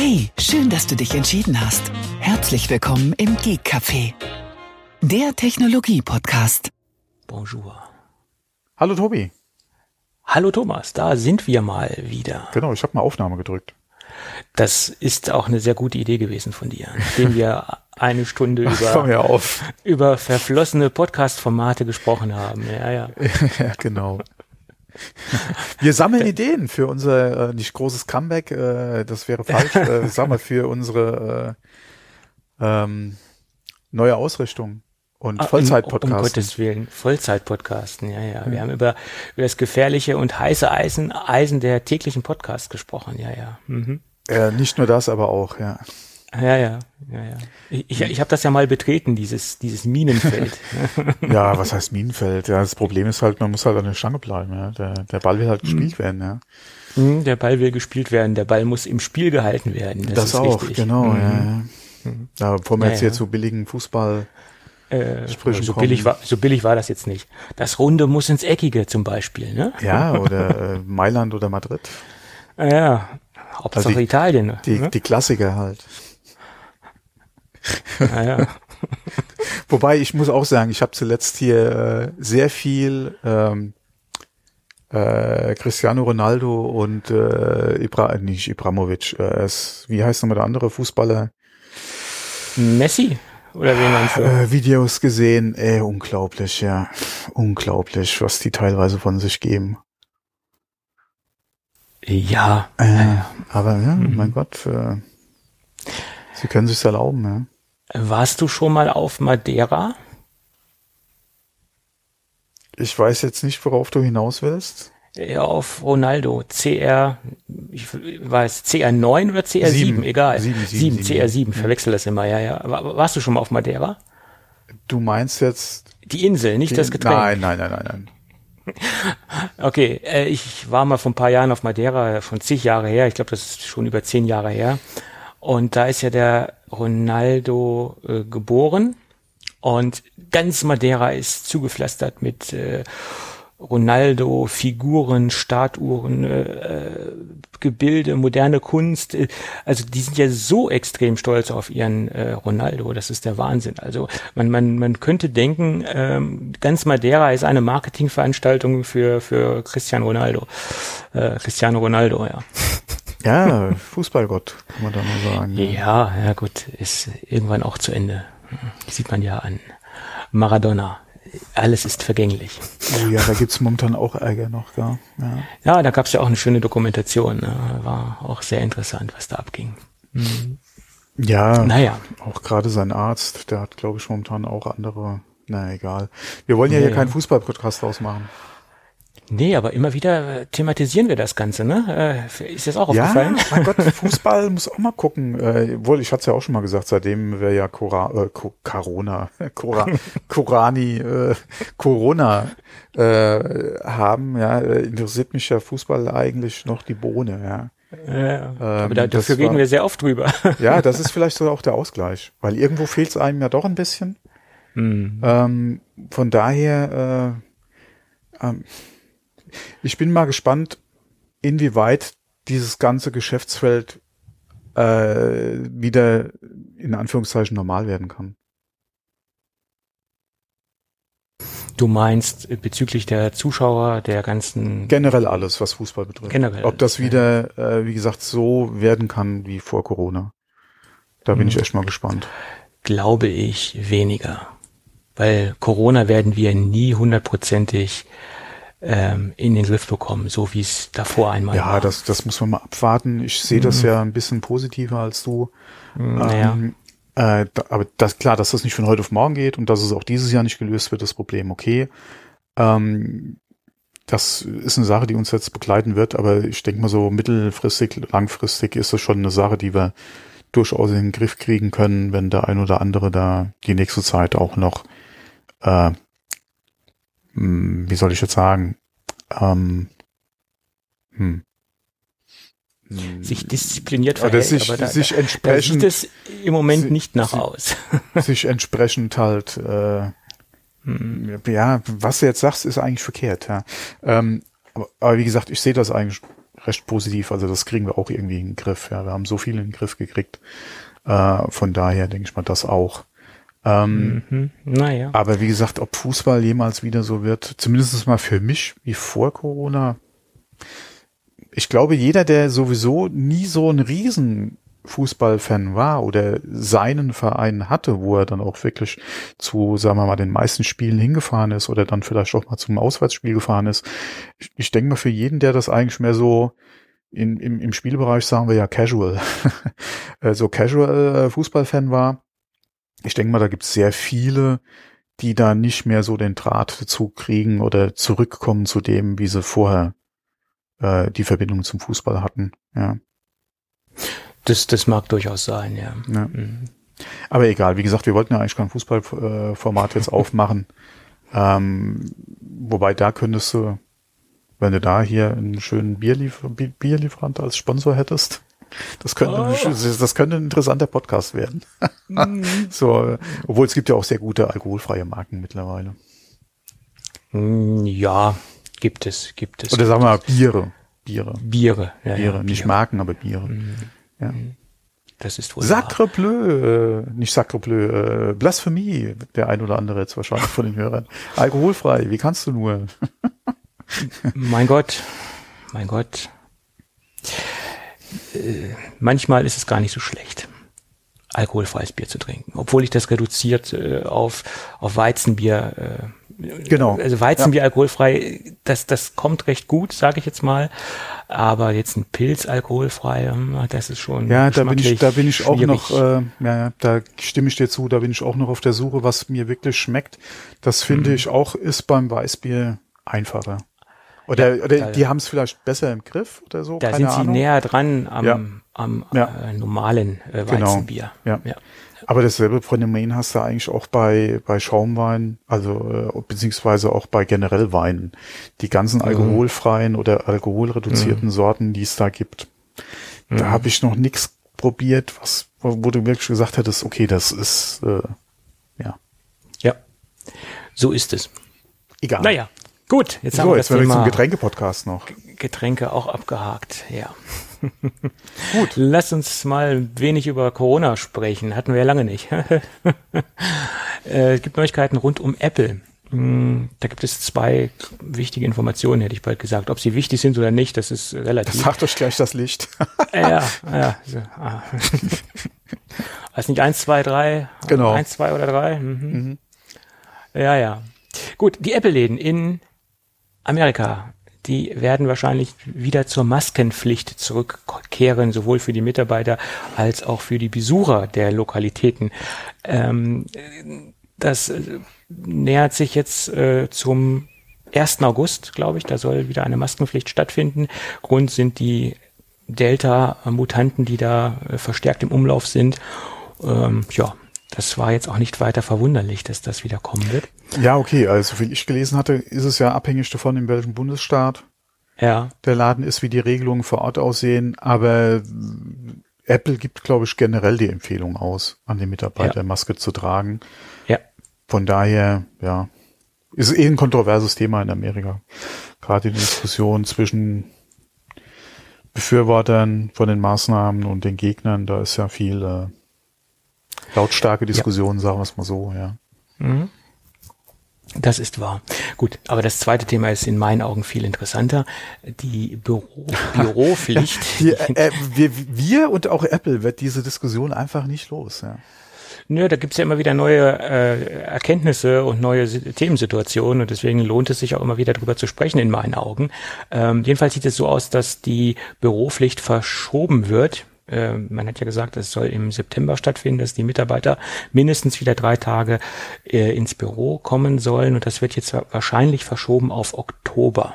Hey, schön, dass du dich entschieden hast. Herzlich willkommen im Geek Café, der Technologie-Podcast. Bonjour. Hallo Tobi. Hallo Thomas, da sind wir mal wieder. Genau, ich habe mal Aufnahme gedrückt. Das ist auch eine sehr gute Idee gewesen von dir, nachdem wir eine Stunde über, über verflossene Podcast-Formate gesprochen haben. Ja, ja. ja, genau. Wir sammeln Ideen für unser äh, nicht großes Comeback, äh, das wäre falsch, äh, sag mal, für unsere äh, ähm, neue Ausrichtung und Ah, Um, Vollzeit-Podcast. um Gottes Willen, Vollzeit-Podcasten, ja, ja. Wir haben über, über das gefährliche und heiße Eisen, Eisen der täglichen Podcasts gesprochen, ja, ja. Mhm. äh, nicht nur das, aber auch, ja. Ja, ja, ja, ja. Ich, ich, ich habe das ja mal betreten, dieses, dieses Minenfeld. Ja, was heißt Minenfeld? Ja, das Problem ist halt, man muss halt an der Stange bleiben, ja. Der, der Ball will halt gespielt werden, ja. Hm, Der Ball will gespielt werden, der Ball muss im Spiel gehalten werden. Das, Das, ist auch, richtig. genau, Mhm. ja, ja. Ja, bevor wir Ja, jetzt ja. hier zu billigen Fußball Äh, Sprüchen so kommen. billig war, so billig war das jetzt nicht. Das Runde muss ins Eckige zum Beispiel, ne? Ja, oder äh, Mailand oder Madrid. Ah, Ja, Hauptsache Also die- Italien. Die, ne? die Klassiker halt. Ah, ja. Wobei ich muss auch sagen, ich habe zuletzt hier äh, sehr viel ähm, äh, Cristiano Ronaldo und äh, Ibra nicht Ibrahimovic, äh, es, wie heißt nochmal der andere Fußballer, Messi? Oder wen meinst du? äh, Videos gesehen, ey, unglaublich, ja. Unglaublich, was die teilweise von sich geben. Ja, Äh, aber ja, Mhm. mein Gott, äh, sie können sich's erlauben, ja. Warst du schon mal auf Madeira? Ich weiß jetzt nicht, worauf du hinaus willst. Ja, auf Ronaldo, CR, ich weiß, CR9 oder CR7, Sieben. egal. Sieben, sieben, sieben. CR7, verwechsel das immer, ja, ja. Wa- Warst du schon mal auf Madeira? Du meinst jetzt Die Insel, nicht das Getränk. Nein, nein, nein, nein, nein. Okay, äh, ich war mal vor ein paar Jahren auf Madeira, schon zig Jahre her. Ich glaube, das ist schon über zehn Jahre her. Und da ist ja der Ronaldo äh, geboren. Und ganz Madeira ist zugepflastert mit äh, Ronaldo-Figuren, Statuhren, äh, äh, Gebilde, moderne Kunst. Äh, also die sind ja so extrem stolz auf ihren äh, Ronaldo. Das ist der Wahnsinn. Also man, man, man könnte denken, ähm, ganz Madeira ist eine Marketingveranstaltung für, für Cristiano Ronaldo. Äh, Cristiano Ronaldo, ja. Ja, Fußballgott, kann man da mal sagen. Ja, ja gut, ist irgendwann auch zu Ende. Sieht man ja an Maradona. Alles ist vergänglich. Oh ja, da gibt's momentan auch Ärger noch, ja. ja. Ja, da gab's ja auch eine schöne Dokumentation. Ne? War auch sehr interessant, was da abging. Ja, Naja, auch gerade sein Arzt, der hat, glaube ich, momentan auch andere. Na egal. Wir wollen ja Ja, hier keinen Fußball-Podcast ausmachen. Nee, aber immer wieder äh, thematisieren wir das Ganze, ne? Äh, ist das auch Ja, aufgefallen? mein Gott, Fußball muss auch mal gucken. Äh, wohl, ich hatte es ja auch schon mal gesagt, seitdem wir ja Cora, äh, Co Corona, Cora, Corani, äh, Corona äh, haben, ja, äh, interessiert mich ja Fußball eigentlich noch die Bohne, ja. Ja, aber Ähm, da, das dafür reden war- wir sehr oft drüber. Ja, das ist vielleicht so auch der Ausgleich, weil irgendwo fehlt es einem ja doch ein bisschen. Hm. Ähm, von daher, äh, ähm, ich bin mal gespannt, inwieweit dieses ganze Geschäftsfeld äh, wieder in Anführungszeichen normal werden kann. Du meinst bezüglich der Zuschauer, der ganzen Generell alles, was Fußball betrifft. Generell Ob das wieder, äh, wie gesagt, so werden kann wie vor Corona. Da bin ich echt mal gespannt. glaube ich weniger. Weil Corona werden wir nie hundertprozentig ähm, in den Griff bekommen, so wie es davor einmal Ja, war. das, das muss man mal abwarten. Ich sehe das ja ein bisschen positiver als du. naja. Ähm, äh, da, aber das klar, dass das nicht von heute auf morgen geht und dass es auch dieses Jahr nicht gelöst wird, das Problem, okay. Ähm, das ist eine Sache, die uns jetzt begleiten wird, aber ich denke mal so mittelfristig, langfristig ist das schon eine Sache, die wir durchaus in den Griff kriegen können, wenn der ein oder andere da die nächste Zeit auch noch, äh, wie soll ich jetzt sagen, ähm, hm, sich diszipliniert Oder verhält, sich- aber da, sich da, da entsprechend- sieht es im Moment sie- nicht nach sie- aus. sich entsprechend halt äh, Hm. ja, was du jetzt sagst, ist eigentlich verkehrt, ja. Ähm, aber, aber wie gesagt, ich sehe das eigentlich recht positiv. Also das kriegen wir auch irgendwie in den Griff. Ja, wir haben so viel in den Griff gekriegt. Äh, von daher denke ich mal das auch. Ähm, Mhm. Naja. aber wie gesagt, ob Fußball jemals wieder so wird, zumindest mal für mich wie vor Corona. Ich glaube, jeder, der sowieso nie so ein riesen Fußballfan war oder seinen Verein hatte, wo er dann auch wirklich zu, sagen wir mal, den meisten Spielen hingefahren ist oder dann vielleicht auch mal zum Auswärtsspiel gefahren ist. Ich, ich denke mal, für jeden, der das eigentlich mehr so in, im, im Spielbereich sagen wir ja casual, äh, so casual äh, Fußballfan war, ich denke mal, da gibt es sehr viele, die da nicht mehr so den Draht dazu kriegen oder zurückkommen zu dem, wie sie vorher äh, die Verbindung zum Fußball hatten. Ja. Das, das mag durchaus sein, ja. ja. Mhm. Aber egal, wie gesagt, wir wollten ja eigentlich kein Fußballformat jetzt aufmachen. Ähm, wobei da könntest du, wenn du da hier einen schönen Bierlief Bi- Bierlieferant als Sponsor hättest, das könnte, Oh. das könnte ein interessanter Podcast werden. so, äh, obwohl es gibt ja auch sehr gute alkoholfreie Marken mittlerweile. Mm, Ja, gibt es, gibt es. Oder sagen wir mal Biere. Biere. Biere. Ja, Biere. ja, Nicht Biere. Marken, aber Biere. Ja. Das ist wohl wahr. Sacre bleu, äh, nicht Sacre bleu, äh, Blasphemie, der ein oder andere jetzt wahrscheinlich von den Hörern. Alkoholfrei, wie kannst du nur? Mein Gott, mein Gott. Manchmal ist es gar nicht so schlecht, alkoholfreies Bier zu trinken, obwohl ich das reduziert äh, auf auf Weizenbier. Äh, Genau. Also Weizenbier alkoholfrei, das das kommt recht gut, sage ich jetzt mal. Aber jetzt ein Pilz alkoholfrei, hm, das ist schon. Ja, da bin ich, da bin ich auch noch, äh, ja, ja, da stimme ich dir zu, da bin ich auch noch auf der Suche, was mir wirklich schmeckt. Das finde Mhm. ich auch ist beim Weißbier einfacher. Oder, oder da- die haben es vielleicht besser im Griff oder so, Da sind sie Ahnung. näher dran am, Ja. am Ja. Äh, normalen äh, Genau. Weizenbier. Ja. ja. Aber dasselbe Phänomen hast du eigentlich auch bei, bei Schaumwein, also äh, beziehungsweise auch bei generell Weinen. Die ganzen alkoholfreien oder alkoholreduzierten Sorten, die es da gibt. Da habe ich noch nichts probiert, was, wo, wo du wirklich gesagt hättest, okay, das ist äh, ja ja. So ist es. egal. Naja, gut, jetzt haben so, wir jetzt das wir zum Thema Getränke-Podcast noch. Getränke auch abgehakt. Ja. Gut. Lass uns mal wenig über Corona sprechen. Hatten wir ja lange nicht. äh, es gibt Neuigkeiten rund um Apple. Hm, Da gibt es zwei wichtige Informationen, hätte ich bald gesagt. Ob sie wichtig sind oder nicht, das ist relativ. Sagt euch gleich das Licht. ja, ja. So, ah. Weiß nicht, eins, zwei, drei. Genau. Eins, zwei oder drei. Mhm. Ja, ja. Gut, die Apple-Läden in Amerika, die werden wahrscheinlich wieder zur Maskenpflicht zurückkehren, sowohl für die Mitarbeiter als auch für die Besucher der Lokalitäten. Ähm, das äh, nähert sich jetzt äh, zum 1. August, glaube ich. Da soll wieder eine Maskenpflicht stattfinden. Grund sind die Delta-Mutanten, die da äh, verstärkt im Umlauf sind. Ähm, ja, das war jetzt auch nicht weiter verwunderlich, dass das wieder kommen wird. ja, okay, also wie ich gelesen hatte, ist es ja abhängig davon, in welchem Bundesstaat Ja, der Laden ist, wie die Regelungen vor Ort aussehen, aber Apple gibt, glaube ich, generell die Empfehlung aus, an den Mitarbeiter Ja. Maske zu tragen. ja, Von daher, ja, ist eh ein kontroverses Thema in Amerika. Gerade die Diskussion zwischen Befürwortern von den Maßnahmen und den Gegnern, da ist ja viel äh, lautstarke Diskussion, sagen wir es mal so, ja. das ist wahr. Gut, aber das zweite Thema ist in meinen Augen viel interessanter. Die Büro, Büropflicht. Die, äh, wir, wir und auch Apple wird diese Diskussion einfach nicht los, ja. Nö, da gibt's ja immer wieder neue äh, Erkenntnisse und neue Si- Themensituationen und deswegen lohnt es sich auch immer wieder drüber zu sprechen in meinen Augen. Ähm, jedenfalls sieht es so aus, dass die Büropflicht verschoben wird. Ähm, man hat ja gesagt, es soll im September stattfinden, dass die Mitarbeiter mindestens wieder drei Tage äh, ins Büro kommen sollen und das wird jetzt wa- wahrscheinlich verschoben auf Oktober.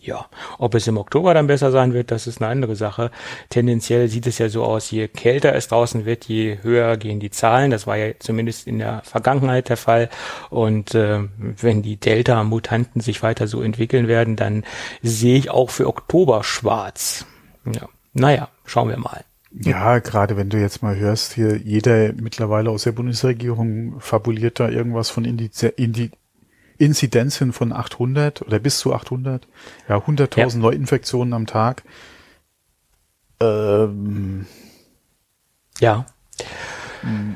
Ja, ob es im Oktober dann besser sein wird, das ist eine andere Sache. Tendenziell sieht es ja so aus, je kälter es draußen wird, je höher gehen die Zahlen. Das war ja zumindest in der Vergangenheit der Fall. Und äh, wenn die Delta-Mutanten sich weiter so entwickeln werden, dann sehe ich auch für Oktober schwarz. Ja, naja, schauen wir mal. Ja, gerade wenn du jetzt mal hörst, hier jeder mittlerweile aus der Bundesregierung fabuliert da irgendwas von Indiz Indi Inzidenzen von 800 oder bis zu 800, ja 100.000 Ja. Neuinfektionen am Tag. Ähm, ja.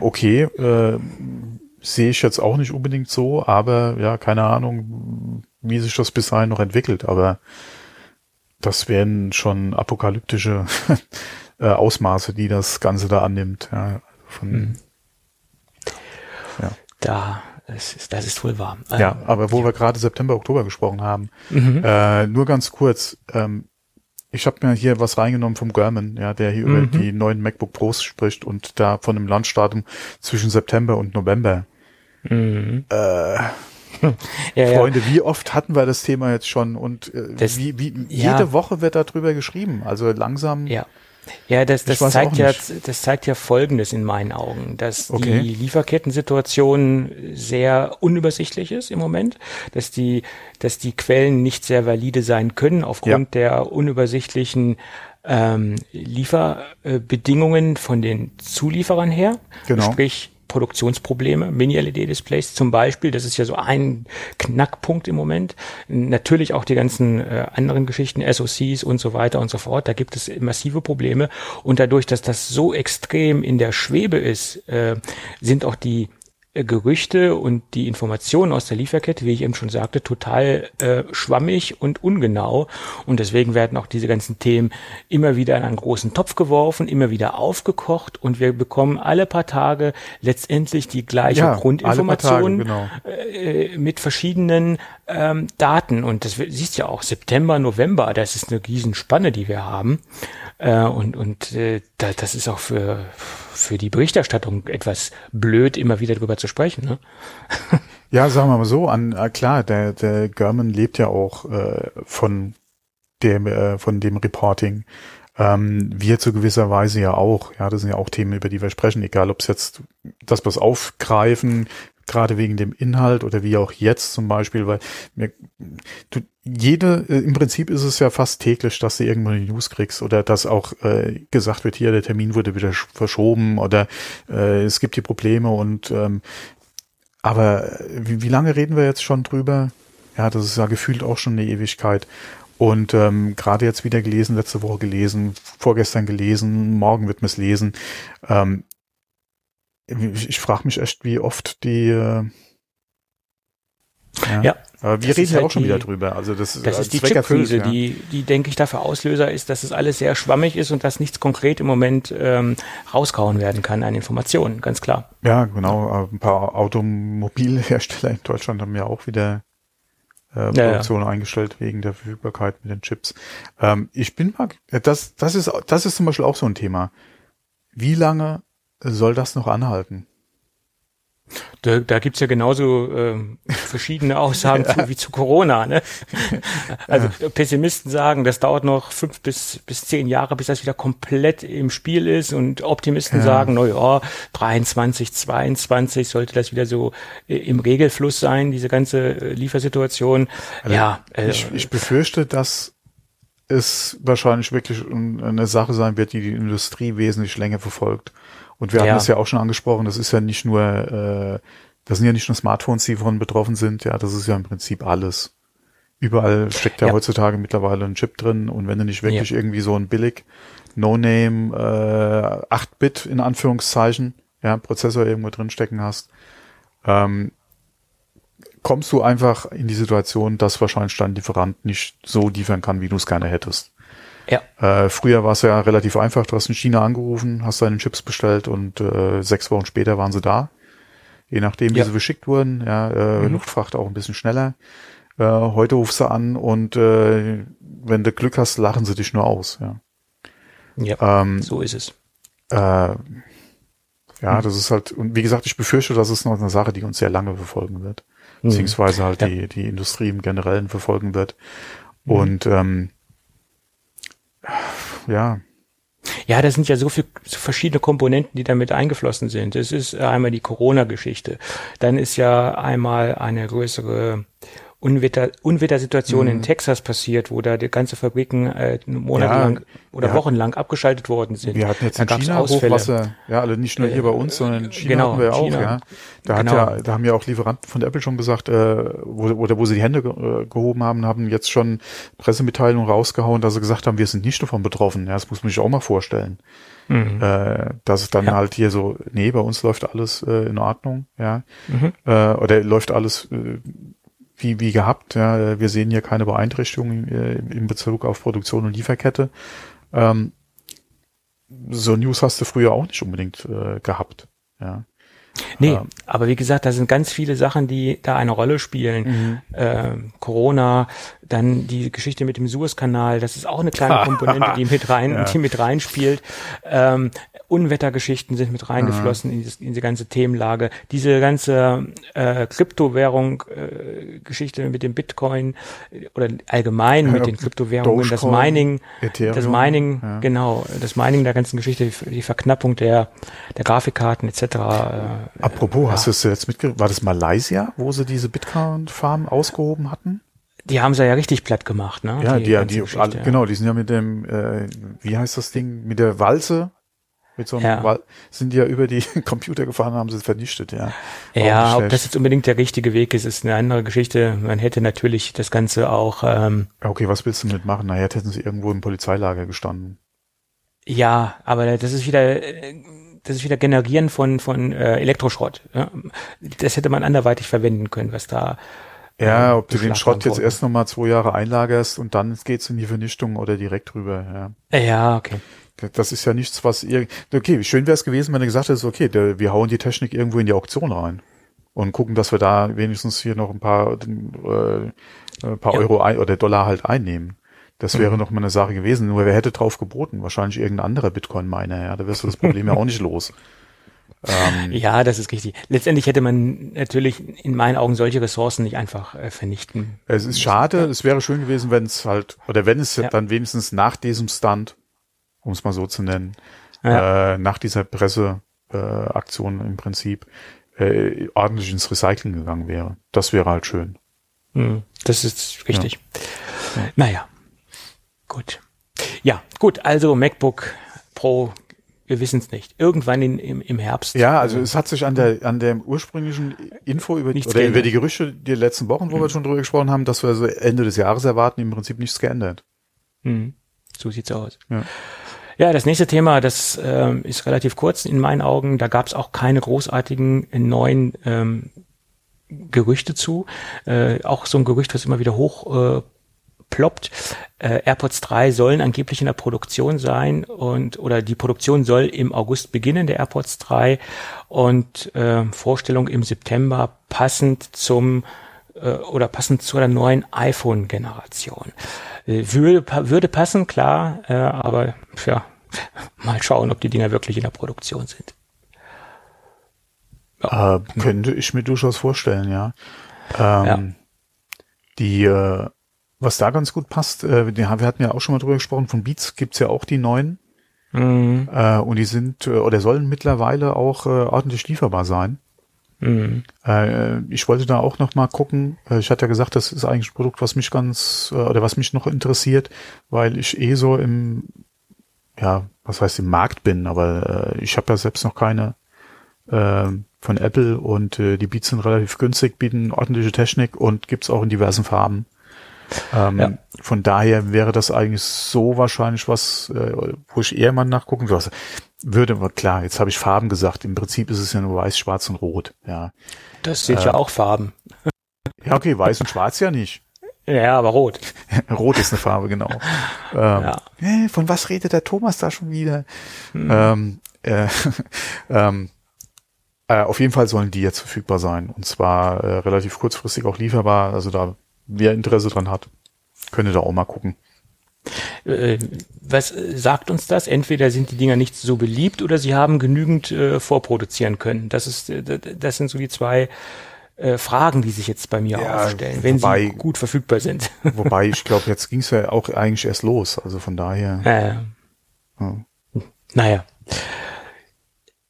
Okay, äh, sehe ich jetzt auch nicht unbedingt so, aber ja, keine Ahnung, wie sich das bis dahin noch entwickelt, aber das wären schon apokalyptische äh, Ausmaße, die das Ganze da annimmt. Ja, von, mhm. ja. Da, das ist, das ist wohl wahr. Ja, ähm, aber wo ja. wir gerade September, Oktober gesprochen haben, mhm. äh, nur ganz kurz, ähm, ich habe mir hier was reingenommen vom German, ja, der hier mhm. über die neuen MacBook Pros spricht und da von einem Landstadium zwischen September und November. Mhm. Äh, ja, Freunde, ja. wie oft hatten wir das Thema jetzt schon und äh, das, wie, wie jede Woche wird darüber geschrieben. Also langsam. Ja. Ja, das, das zeigt ja, das zeigt ja Folgendes in meinen Augen, dass okay. die Lieferkettensituation sehr unübersichtlich ist im Moment, dass die, dass die Quellen nicht sehr valide sein können aufgrund ja. der unübersichtlichen ähm, Lieferbedingungen von den Zulieferern her. Genau. Sprich, Produktionsprobleme, Mini-LED-Displays zum Beispiel, das ist ja so ein Knackpunkt im Moment. Natürlich auch die ganzen äh, anderen Geschichten, SOCs und so weiter und so fort, da gibt es massive Probleme und dadurch, dass das so extrem in der Schwebe ist, äh, sind auch die Gerüchte und die Informationen aus der Lieferkette, wie ich eben schon sagte, total äh, schwammig und ungenau. Und deswegen werden auch diese ganzen Themen immer wieder in einen großen Topf geworfen, immer wieder aufgekocht und wir bekommen alle paar Tage letztendlich die gleiche ja, Grundinformation genau. äh, mit verschiedenen ähm, Daten. Und das siehst ja auch September, November, das ist eine Riesenspanne, die wir haben. Äh, und und äh, da, das ist auch für, für die Berichterstattung etwas blöd, immer wieder drüber zu sprechen. Ne? ja, sagen wir mal so, an äh, klar, der, der German lebt ja auch äh, von dem, äh, von dem Reporting. Ähm, wir zu gewisser Weise ja auch. Ja, das sind ja auch Themen, über die wir sprechen, egal ob es jetzt das, was aufgreifen, gerade wegen dem Inhalt oder wie auch jetzt zum Beispiel, weil mir, du, jede, äh, im Prinzip ist es ja fast täglich, dass du irgendwo eine News kriegst oder dass auch äh, gesagt wird, hier der Termin wurde wieder verschoben oder äh, es gibt die Probleme und ähm, aber wie, wie lange reden wir jetzt schon drüber? Ja, das ist ja gefühlt auch schon eine Ewigkeit. Und ähm, gerade jetzt wieder gelesen, letzte Woche gelesen, vorgestern gelesen, morgen wird man es lesen. Ähm, ich, frage mich echt, wie oft die äh, ja. ja. Aber wir reden ja halt auch schon die, wieder drüber. Also das, das ist die Chipkrise, ja. die, die denke ich dafür Auslöser ist, dass es alles sehr schwammig ist und dass nichts konkret im Moment ähm, rauskauen werden kann an Informationen, ganz klar. Ja, genau. Ein paar Automobilhersteller in Deutschland haben ja auch wieder äh, Produktion ja, eingestellt wegen der Verfügbarkeit mit den Chips. Ähm, ich bin mal, das, das ist, das ist zum Beispiel auch so ein Thema. Wie lange soll das noch anhalten? Da, da gibt's ja genauso ähm, verschiedene Aussagen ja. zu, wie zu Corona. Ne? Also ja. Pessimisten sagen, das dauert noch fünf bis, bis zehn Jahre, bis das wieder komplett im Spiel ist. Und Optimisten ja. sagen, na ja, 23, 22 sollte das wieder so äh, im Regelfluss sein, diese ganze äh, Liefersituation. Also ja, äh, ich, ich befürchte, dass es wahrscheinlich wirklich eine Sache sein wird, die die Industrie wesentlich länger verfolgt. Und wir ja. haben das ja auch schon angesprochen, das ist ja nicht nur, äh, das sind ja nicht nur Smartphones, die davon betroffen sind, ja, das ist ja im Prinzip alles. Überall steckt ja, ja. heutzutage mittlerweile ein Chip drin und wenn du nicht wirklich ja. irgendwie so ein billig No-Name äh, 8-Bit in Anführungszeichen, ja, Prozessor irgendwo drin stecken hast, ähm, kommst du einfach in die Situation, dass wahrscheinlich dein Lieferant nicht so liefern kann, wie du es gerne hättest. Ja. Äh, früher war es ja relativ einfach. Du hast in China angerufen, hast deine Chips bestellt und äh, sechs Wochen später waren sie da. Je nachdem, wie ja. sie verschickt wurden. Ja, äh, mhm. Luftfracht auch ein bisschen schneller. Äh, heute rufst du an und äh, wenn du Glück hast, lachen sie dich nur aus. Ja, ja ähm, so ist es. Äh, ja, mhm. das ist halt, und wie gesagt, ich befürchte, das ist noch eine Sache, die uns sehr lange verfolgen wird. Mhm. Beziehungsweise halt ja. die, die Industrie im Generellen verfolgen wird. Mhm. Und ähm, ja. Ja, das sind ja so viele verschiedene Komponenten, die damit eingeflossen sind. Es ist einmal die Corona-Geschichte. Dann ist ja einmal eine größere Unwetter, Unwettersituation mhm. in Texas passiert, wo da die ganze Fabriken äh, monatelang ja, oder wochenlang abgeschaltet worden sind. Wir hatten jetzt da in China Ausfälle. Hochwasser, ja, also nicht nur hier bei uns, sondern in China genau, hatten wir auch, China. ja. Da genau. hat ja, da haben ja auch Lieferanten von Apple schon gesagt, äh, wo, oder wo sie die Hände ge äh, gehoben haben, haben jetzt schon Pressemitteilungen rausgehauen, dass sie gesagt haben, wir sind nicht davon betroffen. Ja, das muss man sich auch mal vorstellen. Mhm. Äh, dass es dann ja. halt hier so, nee, bei uns läuft alles äh, in Ordnung, ja. Mhm. Äh, oder läuft alles äh, wie, wie gehabt. Ja, wir sehen hier keine Beeinträchtigungen äh, in Bezug auf Produktion und Lieferkette. Ähm, so News hast du früher auch nicht unbedingt äh, gehabt. Ja. Nee, ähm, aber wie gesagt, da sind ganz viele Sachen, die da eine Rolle spielen. Mhm. Äh, Corona, dann die Geschichte mit dem Suezkanal, das ist auch eine kleine Komponente, die mit rein, ja. die mit reinspielt. Ähm, Unwettergeschichten sind mit reingeflossen in, dieses, in diese ganze Themenlage. Diese ganze äh, Kryptowährung äh, mit dem Bitcoin äh, oder allgemein mit den Kryptowährungen, das Mining, Ethereum, das Mining, ja. genau, das Mining der ganzen Geschichte, die, die Verknappung der der Grafikkarten etc. Äh, Apropos, ja. hast du es jetzt mitgekriegt? War das Malaysia, wo sie diese Bitcoin-Farm ausgehoben hatten? Die haben sie ja richtig platt gemacht, ne? Ja, die, die, die alle, genau, die sind ja mit dem, äh, wie heißt das Ding, mit der Walze mit so einem ja. Sind die ja über die Computer gefahren, haben sie vernichtet, ja. Ja, ob das jetzt unbedingt der richtige Weg ist, ist eine andere Geschichte. Man hätte natürlich das Ganze auch. Ähm, okay, was willst du damit machen? Naja, hätten sie irgendwo im Polizeilager gestanden. Ja, aber das ist wieder. Das ist wieder Generieren von von äh, Elektroschrott. Ja? Das hätte man anderweitig verwenden können, was da ja, ob du den Schrott jetzt erst nochmal zwei Jahre einlagerst und dann geht's in die Vernichtung oder direkt rüber, ja. Ja, okay. Das ist ja nichts, was ihr. Okay, schön wäre es gewesen, wenn du gesagt hättest, okay, der, wir hauen die Technik irgendwo in die Auktion rein und gucken, dass wir da wenigstens hier noch ein paar, äh, ein paar ja. Euro ein, oder Dollar halt einnehmen. Das wäre mhm. noch mal eine Sache gewesen. Nur wer hätte drauf geboten? Wahrscheinlich irgendein anderer Bitcoin-Miner. Ja, da wirst du das Problem ja auch nicht los. Ähm, ja, das ist richtig. Letztendlich hätte man natürlich in meinen Augen solche Ressourcen nicht einfach äh, vernichten. Es ist schade. Es wäre schön gewesen, wenn es halt oder wenn es ja. dann wenigstens nach diesem Stunt um es mal so zu nennen, ja. äh, nach dieser Presseaktion äh, im Prinzip äh, ordentlich ins Recycling gegangen wäre. Das wäre halt schön. Hm, das ist richtig. Ja. Ja. Naja, gut. Ja, gut, also MacBook Pro, wir wissen es nicht. Irgendwann in, im, im Herbst. Ja, also es hat sich an der an der ursprünglichen Info über, oder über die Gerüchte die letzten Wochen, wo mhm. wir schon drüber gesprochen haben, dass wir so Ende des Jahres erwarten, im Prinzip nichts geändert. Mhm. So sieht's aus. Ja. Ja, das nächste Thema, das ähm, ist relativ kurz in meinen Augen. Da gab es auch keine großartigen neuen ähm, Gerüchte zu. Äh, auch so ein Gerücht, was immer wieder hoch äh, ploppt. Äh, AirPods 3 sollen angeblich in der Produktion sein und oder die Produktion soll im August beginnen, der AirPods 3 und äh, Vorstellung im September passend zum äh, oder passend zu der neuen iPhone-Generation. Äh, würde, würde passen, klar, äh, aber ja, mal schauen, ob die Dinger wirklich in der Produktion sind. Ja. Äh, könnte ich mir durchaus vorstellen, ja. Ähm, ja. Die, äh, was da ganz gut passt, äh, wir hatten ja auch schon mal drüber gesprochen, von Beats gibt's ja auch die neuen. Mhm. Äh, und die sind äh, oder sollen mittlerweile auch äh, ordentlich lieferbar sein. Mhm. Äh, ich wollte da auch noch mal gucken. Äh, ich hatte ja gesagt, das ist eigentlich ein Produkt, was mich ganz äh, oder was mich noch interessiert, weil ich eh so im ja, was heißt im Markt bin, aber äh, ich habe ja selbst noch keine äh, von Apple und äh, die Beats sind relativ günstig, bieten ordentliche Technik und gibt's auch in diversen Farben. Ähm, ja. Von daher wäre das eigentlich so wahrscheinlich was, äh, wo ich eher mal nachgucken würde. Würde, aber klar, jetzt habe ich Farben gesagt. Im Prinzip ist es ja nur weiß, schwarz und rot. Ja. Das sind äh, ja auch Farben. Ja, okay, weiß und schwarz ja nicht. Ja, aber rot. rot ist eine Farbe, genau. Ähm, ja. äh, von was redet der Thomas da schon wieder? Hm. Ähm, äh, ähm, äh, auf jeden Fall sollen die jetzt verfügbar sein. Und zwar äh, relativ kurzfristig auch lieferbar. Also da, wer Interesse dran hat, könnte da auch mal gucken. Äh, was sagt uns das? Entweder sind die Dinger nicht so beliebt oder sie haben genügend äh, vorproduzieren können. Das ist, äh, das sind so die zwei äh, Fragen, die sich jetzt bei mir ja, aufstellen, wenn wobei, sie gut verfügbar sind. wobei, ich glaube, jetzt ging es ja auch eigentlich erst los. Also von daher. Äh, ja. Naja.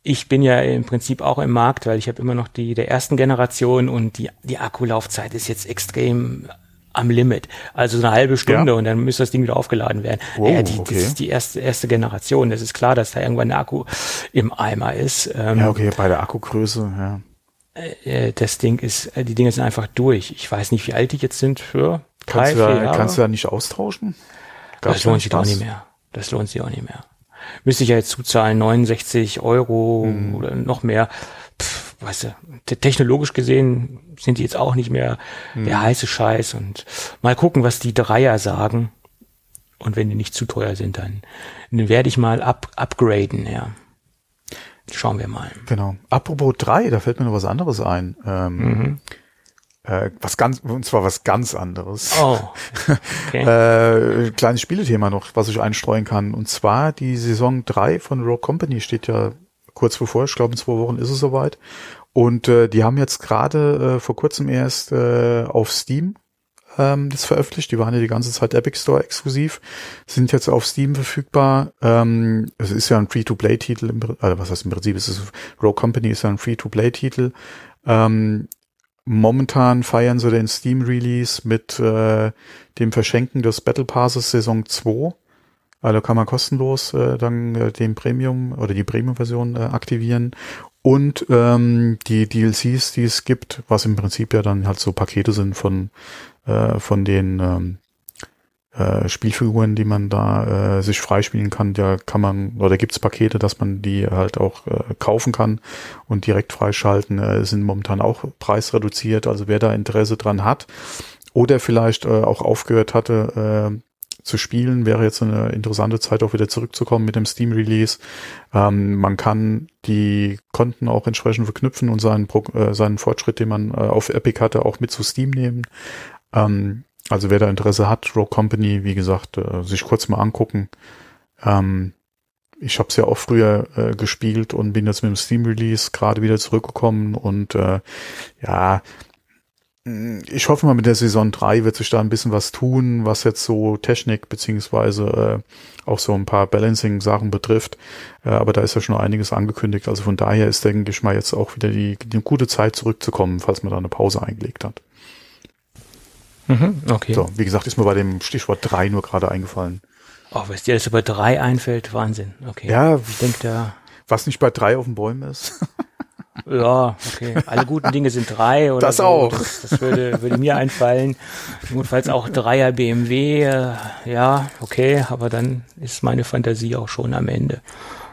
Ich bin ja im Prinzip auch im Markt, weil ich habe immer noch die der ersten Generation und die, die Akkulaufzeit ist jetzt extrem am Limit. Also eine halbe Stunde ja. und dann müsste das Ding wieder aufgeladen werden. Wow, ja, die, okay. Das ist die erste, erste Generation. Das ist klar, dass da irgendwann ein Akku im Eimer ist. Ähm, ja, okay, bei der Akkugröße, ja. Äh, das Ding ist, äh, die Dinge sind einfach durch. Ich weiß nicht, wie alt die jetzt sind für drei, kannst du da, Kannst du da nicht austauschen? Gab's das lohnt sich auch nicht mehr. Das lohnt sich auch nicht mehr. Müsste ich ja jetzt zuzahlen, 69 Euro hm. oder noch mehr. Pff, weißt du, technologisch gesehen sind die jetzt auch nicht mehr hm. der heiße Scheiß und mal gucken, was die Dreier sagen. Und wenn die nicht zu teuer sind, dann, dann werde ich mal up, upgraden, ja. Schauen wir mal. Genau. Apropos drei, da fällt mir noch was anderes ein. Ähm, mhm. Äh, was ganz, und zwar was ganz anderes. Oh. Okay. äh, kleines Spielethema noch, was ich einstreuen kann. Und zwar die Saison drei von Rogue Company steht ja kurz bevor. Ich glaube, in zwei Wochen ist es soweit. Und äh, die haben jetzt gerade äh, vor kurzem erst äh, auf Steam ähm, das veröffentlicht. Die waren ja die ganze Zeit Epic Store exklusiv, sind jetzt auf Steam verfügbar. Ähm, es ist ja ein Free-to-Play-Titel, also was heißt im Prinzip, es ist Rogue Company ist ja ein Free-to-Play-Titel. Ähm, momentan feiern sie den Steam-Release mit äh, dem Verschenken des Battle Passes Saison 2. Also kann man kostenlos äh, dann äh, den Premium oder die Premium-Version äh, aktivieren und ähm, die DLCs, die es gibt, was im Prinzip ja dann halt so Pakete sind von äh, von den ähm, äh, Spielfiguren, die man da äh, sich freispielen kann, da kann man, oder gibt's Pakete, dass man die halt auch äh, kaufen kann und direkt freischalten, äh, sind momentan auch preisreduziert. Also wer da Interesse dran hat oder vielleicht äh, auch aufgehört hatte, äh, zu spielen, wäre jetzt eine interessante Zeit auch wieder zurückzukommen mit dem Steam Release. Ähm, man kann die Konten auch entsprechend verknüpfen und seinen, äh, seinen Fortschritt, den man äh, auf Epic hatte, auch mit zu Steam nehmen. Ähm, also wer da Interesse hat, Rogue Company, wie gesagt, äh, sich kurz mal angucken. Ähm, ich habe es ja auch früher äh, gespielt und bin jetzt mit dem Steam Release gerade wieder zurückgekommen und äh, ja, mm, ich hoffe mal mit der Saison 3 wird sich da ein bisschen was tun, was jetzt so Technik beziehungsweise äh, auch so ein paar Balancing-Sachen betrifft. Äh, aber da ist ja schon einiges angekündigt. Also von daher ist, denke ich mal, jetzt auch wieder die, die gute Zeit zurückzukommen, falls man da eine Pause eingelegt hat. Mhm, okay. So, wie gesagt, ist mir bei dem Stichwort drei nur gerade eingefallen. Oh, was dir das über drei einfällt, Wahnsinn. Okay. Ja, ich denke da. Was nicht bei drei auf den Bäumen ist. ja, okay. Alle guten Dinge sind drei oder Das so. auch. Das, das würde, würde mir einfallen. Notfalls auch Dreier BMW. Äh, ja, okay, aber dann ist meine Fantasie auch schon am Ende.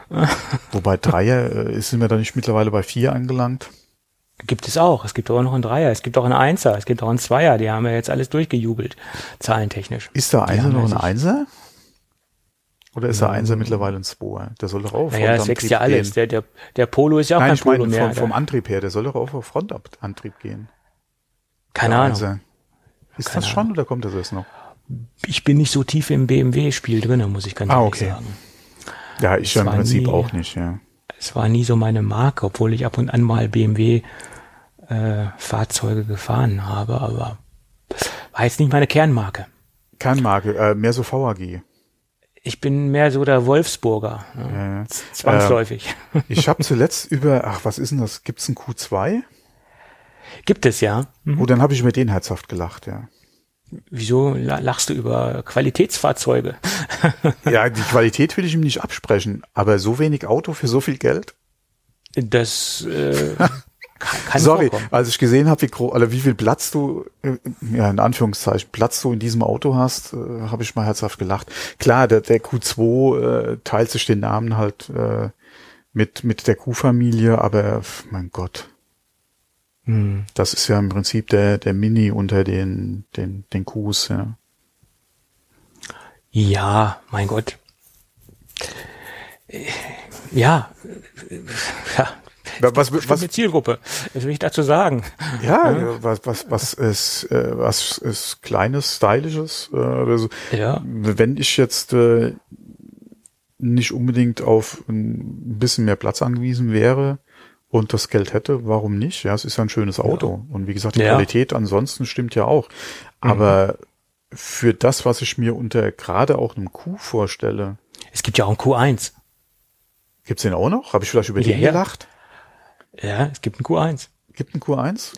Wobei Dreier äh, sind wir da nicht mittlerweile bei vier angelangt. Gibt es auch. Es gibt auch noch einen Dreier, es gibt auch einen Einser, es gibt auch einen Zweier. Die haben ja jetzt alles durchgejubelt, zahlentechnisch. Ist der Einser noch ein Einser? Oder ist der Einser mittlerweile ein Zweier? Der soll doch auch auf Naja, es wächst Frontantrieb ja alles. gehen. Der, der, der Polo ist ja auch Nein, kein ich meine Polo mehr. vom, vom Antrieb her, der soll doch auch auf Frontantrieb gehen. Keine Ahnung. Einser. Ist Keine das schon oder kommt das erst noch? Ich bin nicht so tief im BMW-Spiel drinne, muss ich ganz Ah, ehrlich okay. sagen. Ja, ich ja im Prinzip nie- auch nicht, ja. Es war nie so meine Marke, obwohl ich ab und an mal BMW äh, Fahrzeuge gefahren habe, aber war jetzt nicht meine Kernmarke. Kernmarke, äh, mehr so VAG. Ich bin mehr so der Wolfsburger, ne? Ja. zwangsläufig. Ich habe zuletzt über, ach, was ist denn das? Gibt's ein Q2? Gibt es ja. Mhm. Oh, dann habe ich über den herzhaft gelacht, ja. Wieso la- lachst du über Qualitätsfahrzeuge? Ja, die Qualität will ich ihm nicht absprechen, aber so wenig Auto für so viel Geld? Das äh, kann, kann Sorry, vorkommen. als ich gesehen habe, wie, gro- oder wie viel Platz du, äh, ja in Anführungszeichen, Platz du in diesem Auto hast, äh, habe ich mal herzhaft gelacht. Klar, der, der Q2 äh, teilt sich den Namen halt äh, mit, mit der Q-Familie, aber mein Gott. Das ist ja im Prinzip der, der Mini unter den, den, den Qs, ja. Ja, mein Gott. Äh, Ja, ja. Was, Was, was, Zielgruppe. Was will ich dazu sagen? ja, was, was, was ist, äh, was ist kleines, stylisches, äh, oder so. Ja. wenn ich jetzt nicht unbedingt auf ein bisschen mehr Platz angewiesen wäre und das Geld hätte, warum nicht? Ja, es ist ja ein schönes Auto. Und wie gesagt, die Ja. Qualität ansonsten stimmt ja auch. Aber für das, was ich mir unter gerade auch einem Q vorstelle, Es gibt ja auch ein Q1. Gibt's den auch noch? Habe ich vielleicht über den Ja, ja. gelacht? Ja, es gibt einen Q1. Gibt einen Q1?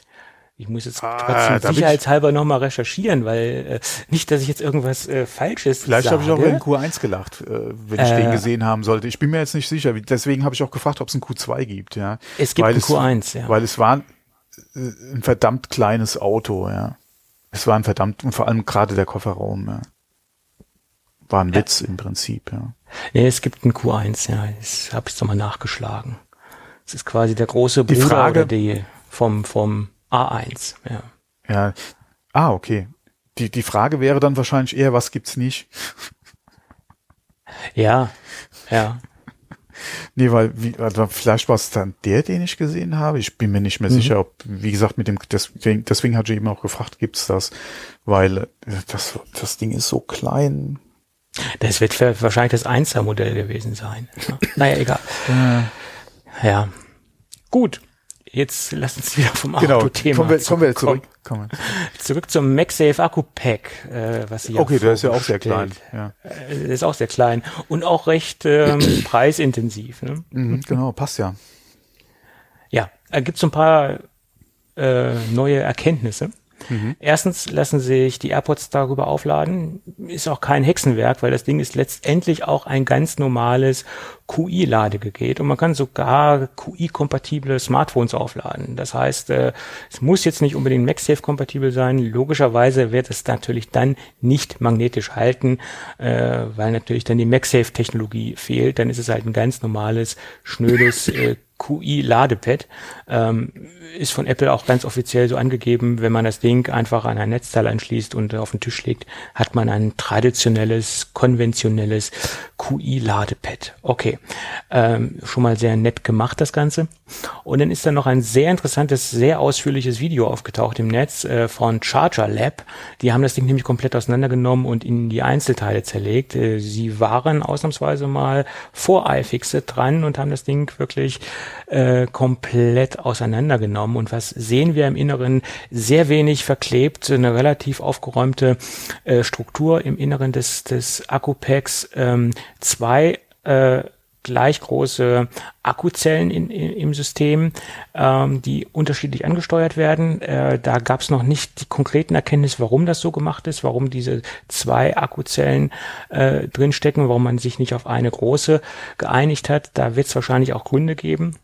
Ich muss jetzt Ah, trotzdem ich- sicherheitshalber nochmal recherchieren, weil äh, nicht, dass ich jetzt irgendwas äh, Falsches Vielleicht habe ich auch über den Q1 gelacht, äh, wenn ich Äh. den gesehen haben sollte. Ich bin mir jetzt nicht sicher. Deswegen habe ich auch gefragt, ob es einen Q2 gibt. Ja, Es gibt weil einen es, Q1, ja. Weil es war äh, ein verdammt kleines Auto. Ja, es war ein verdammt und vor allem gerade der Kofferraum. Ja. War ein Witz im Prinzip. Ja. Nee, es gibt einen Q1, ja. Das habe ich jetzt nochmal nachgeschlagen. Es ist quasi der große Die Bruder Frage- oder die vom, vom A1, ja. Ja. Ah, okay. Die, die Frage wäre dann wahrscheinlich eher, was gibt's nicht? Ja, ja. Nee, weil wie, also vielleicht war es dann der, den ich gesehen habe. Ich bin mir nicht mehr sicher, ob, wie gesagt, mit dem, deswegen, deswegen hatte ich eben auch gefragt, gibt's das? Weil äh, das, das Ding ist so klein. Das wird wahrscheinlich das 1er Modell gewesen sein. Ja. Naja, egal. Ja. Gut. Jetzt lass uns wieder vom Genau. Autothema Kommen wir, kommen wir zurück. Kommen. Zurück zum MagSafe Akku Pack, äh, was Sie Okay, der ist ja auch sehr klein. Ja. Äh, Der ist auch sehr klein und auch recht ähm, preisintensiv. Ne? Mhm, genau, passt ja. Ja, da gibt es ein paar äh, neue Erkenntnisse. Mhm. Erstens lassen sich die AirPods darüber aufladen. Ist auch kein Hexenwerk, weil das Ding ist letztendlich auch ein ganz normales QI-Ladegerät und man kann sogar QI-kompatible Smartphones aufladen. Das heißt, äh, es muss jetzt nicht unbedingt MagSafe-kompatibel sein. Logischerweise wird es natürlich dann nicht magnetisch halten, äh, weil natürlich dann die MagSafe-Technologie fehlt. Dann ist es halt ein ganz normales, schnödes äh, QI-Ladepad. Ähm, ist von Apple auch ganz offiziell so angegeben, wenn man das Ding einfach an ein Netzteil anschließt und auf den Tisch legt, hat man ein traditionelles, konventionelles QI-Ladepad. Okay, ähm, schon mal sehr nett gemacht das Ganze. Und dann ist da noch ein sehr interessantes, sehr ausführliches Video aufgetaucht im Netz äh, von Charger Lab. Die haben das Ding nämlich komplett auseinandergenommen und in die Einzelteile zerlegt. Äh, sie waren ausnahmsweise mal vor iFixit dran und haben das Ding wirklich äh, komplett auseinandergenommen. Und was sehen wir im Inneren? Sehr wenig verklebt, eine relativ aufgeräumte äh, Struktur im Inneren des, des Akkupacks. Ähm, zwei äh, gleich große Akkuzellen in, in, im System, ähm, die unterschiedlich angesteuert werden. Äh, da gab es noch nicht die konkreten Erkenntnisse, warum das so gemacht ist, warum diese zwei Akkuzellen äh, drinstecken, warum man sich nicht auf eine große geeinigt hat. Da wird es wahrscheinlich auch Gründe geben.